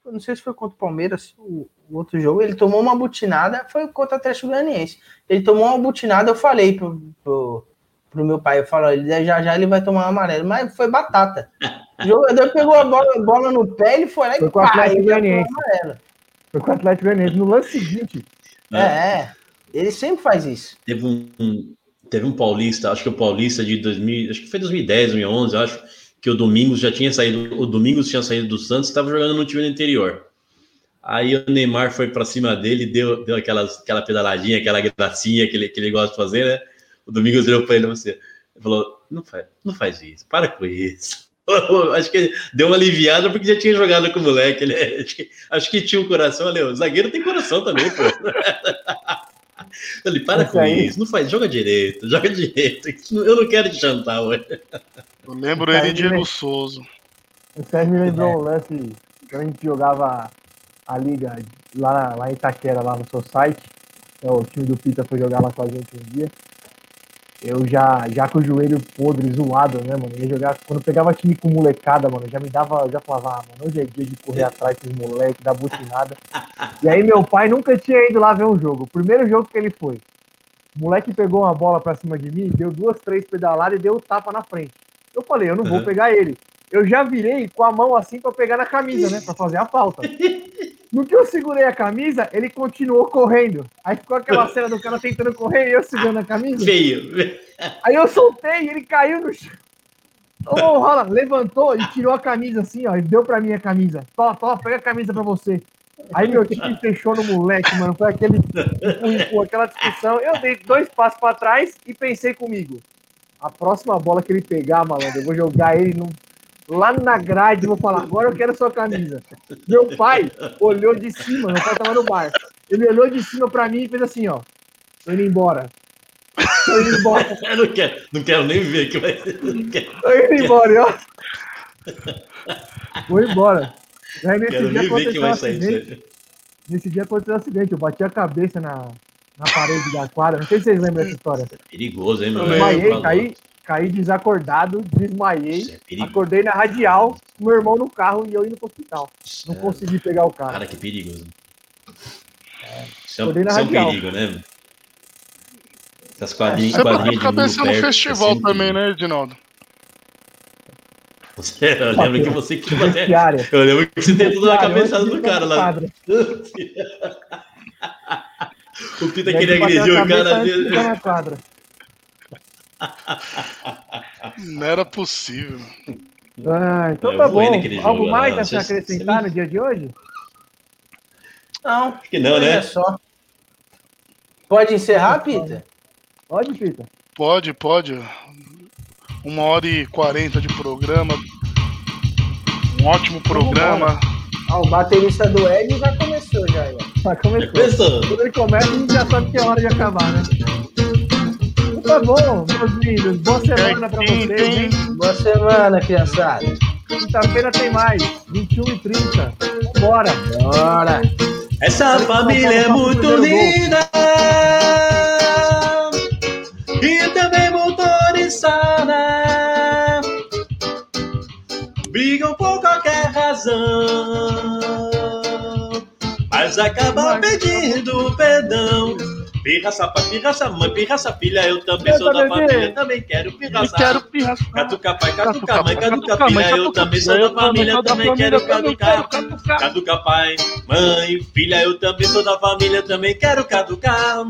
não sei se foi contra o Palmeiras, o, o outro jogo, ele tomou uma butinada, foi contra o Atlético Goianiense. Ele tomou uma butinada, eu falei pro, pro, pro meu pai, eu falo, ele já já ele vai tomar um amarelo, mas foi batata. O jogador pegou a bola, a bola no pé, ele foi lá foi e com pá, Atlético Goianiense. Foi com o Atlético Goianiense no lance seguinte. É, é, ele sempre faz isso. Teve um, teve um paulista, acho que o paulista de 2000, acho que foi 2010, 2011, acho que o Domingos já tinha saído, o Domingos tinha saído do Santos, estava jogando no time do interior. Aí o Neymar foi para cima dele, deu, deu aquelas, aquela pedaladinha, aquela gracinha que ele, que ele gosta de fazer, né? O Domingos olhou para ele você falou: não faz, não faz isso, para com isso. [LAUGHS] acho que deu uma aliviada porque já tinha jogado com o moleque. Ele, acho, que, acho que tinha um coração ali. O zagueiro tem coração também, pô. [LAUGHS] Ele, para com aí. isso, não faz, joga direito, [LAUGHS] joga direito. Eu não quero te jantar hoje. Eu lembro ele de Diego Souza. O Sérgio me lembrou é. um lance que a gente jogava a liga lá, lá em Itaquera, lá no seu site. É, o time do Pita foi jogar lá com a gente um dia. Eu já, já com o joelho podre, zoado, né, mano? Ia jogar. Quando pegava time com molecada, mano, já me dava, já falava, ah, mano, hoje é dia de correr atrás desses moleques, dar butinada. [LAUGHS] e aí meu pai nunca tinha ido lá ver um jogo. O primeiro jogo que ele foi. O moleque pegou uma bola pra cima de mim, deu duas, três pedaladas e deu o tapa na frente. Eu falei, eu não vou pegar ele. Eu já virei com a mão assim pra pegar na camisa, né? Pra fazer a falta. No que eu segurei a camisa, ele continuou correndo. Aí ficou aquela cena do cara tentando correr e eu segurando a camisa. Feio. Aí eu soltei e ele caiu no chão. Ô, oh, Rola, levantou e tirou a camisa assim, ó, e deu pra mim a camisa. Toma, toma, pega a camisa pra você. Aí meu time fechou no moleque, mano. Foi aquele aquela discussão. Eu dei dois passos pra trás e pensei comigo. A próxima bola que ele pegar, malandro, eu vou jogar ele no lá na grade, vou falar, agora eu quero sua camisa. Meu pai olhou de cima, meu pai tava no bar. Ele olhou de cima pra mim e fez assim, ó. Tô indo embora. Tô indo embora. [LAUGHS] eu não quero, não quero nem ver que vai ser. Tô indo embora, ó. Vou embora. Aí nesse quero dia aconteceu um acidente. Nesse dia aconteceu um acidente. Eu bati a cabeça na, na parede da quadra. Não sei se vocês lembram dessa história. É perigoso, hein, meu? Eu desmaiei, caí, caí desacordado, desmaiei, é acordei na radial, com meu irmão no carro e eu indo pro hospital. Não é... consegui pegar o carro. Cara, que perigoso. É, isso é, um, isso é um perigo, né? Essas quadrinhas, Você quadrinhas de cabeça no festival assim, também, né, Edinaldo? Você, eu lembro que você que até, Eu lembro que você tentou dar a cabeçada do cara lá. [LAUGHS] o Pita queria agredir o cara dele. Não era possível. Ah, então tá bom. Algo mais a se acrescentar no dia de hoje? Não. Acho que não, né? Só. Pode encerrar, Peter? Pode, Peter. Pode, pode. Uma hora e quarenta de programa. Um ótimo programa. Ah, o baterista do Ed já começou, já. Já começou. começou. Quando ele começa, a gente já sabe que é hora de acabar, né? Tá bom, meus lindos. Boa semana pra vocês, hein? Boa semana, criançada. Quinta-feira tem mais, 21 e 30. Bora! Bora! Essa família é muito linda e também motorizada. Brigam por qualquer razão, mas acabam pedindo perdão. Pirraça pai, pirraça mãe, pirraça filha, eu também sou da família, também quero pirraçar. Quero pirraçar. Catuca pai, catuca mãe, catuca filha, eu também sou da família, também quero caducar. Caduca pai, mãe, filha, eu também sou da família, também quero caducar.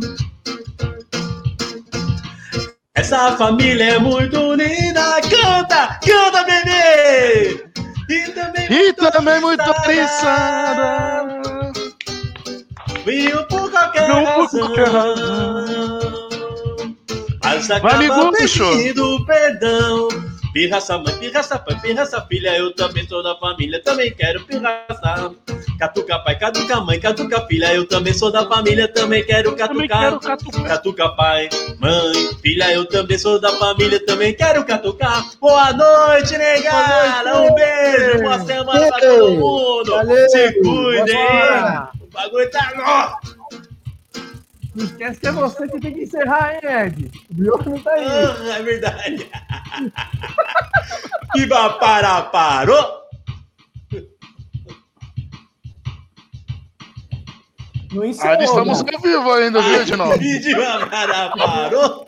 Essa família é muito linda, canta, canta, bebê! E também, e também muito. Viu por qualquer Não razão. Por qualquer razão. Mas acaba pedindo perdão. Pirraça mãe, pirraça pai, pirraça filha, eu também sou da família, também quero pirraçar. Catuca pai, catuca mãe, catuca filha, eu também sou da família, também quero catucar. Catuca pai, mãe, filha, eu também sou da família, também quero catucar. Boa noite, negada, um beijo, boa semana pra todo mundo. Valeu. Se cuidem. Bagulho tá louco. Não esquece que é você que tem que encerrar, hein, Ed? O Brioco não tá aí. Ah, é verdade. [LAUGHS] Viva para parou! Não encerrou, Ainda estamos ao vivo ainda, viu, Edinaldo? Viva para parou!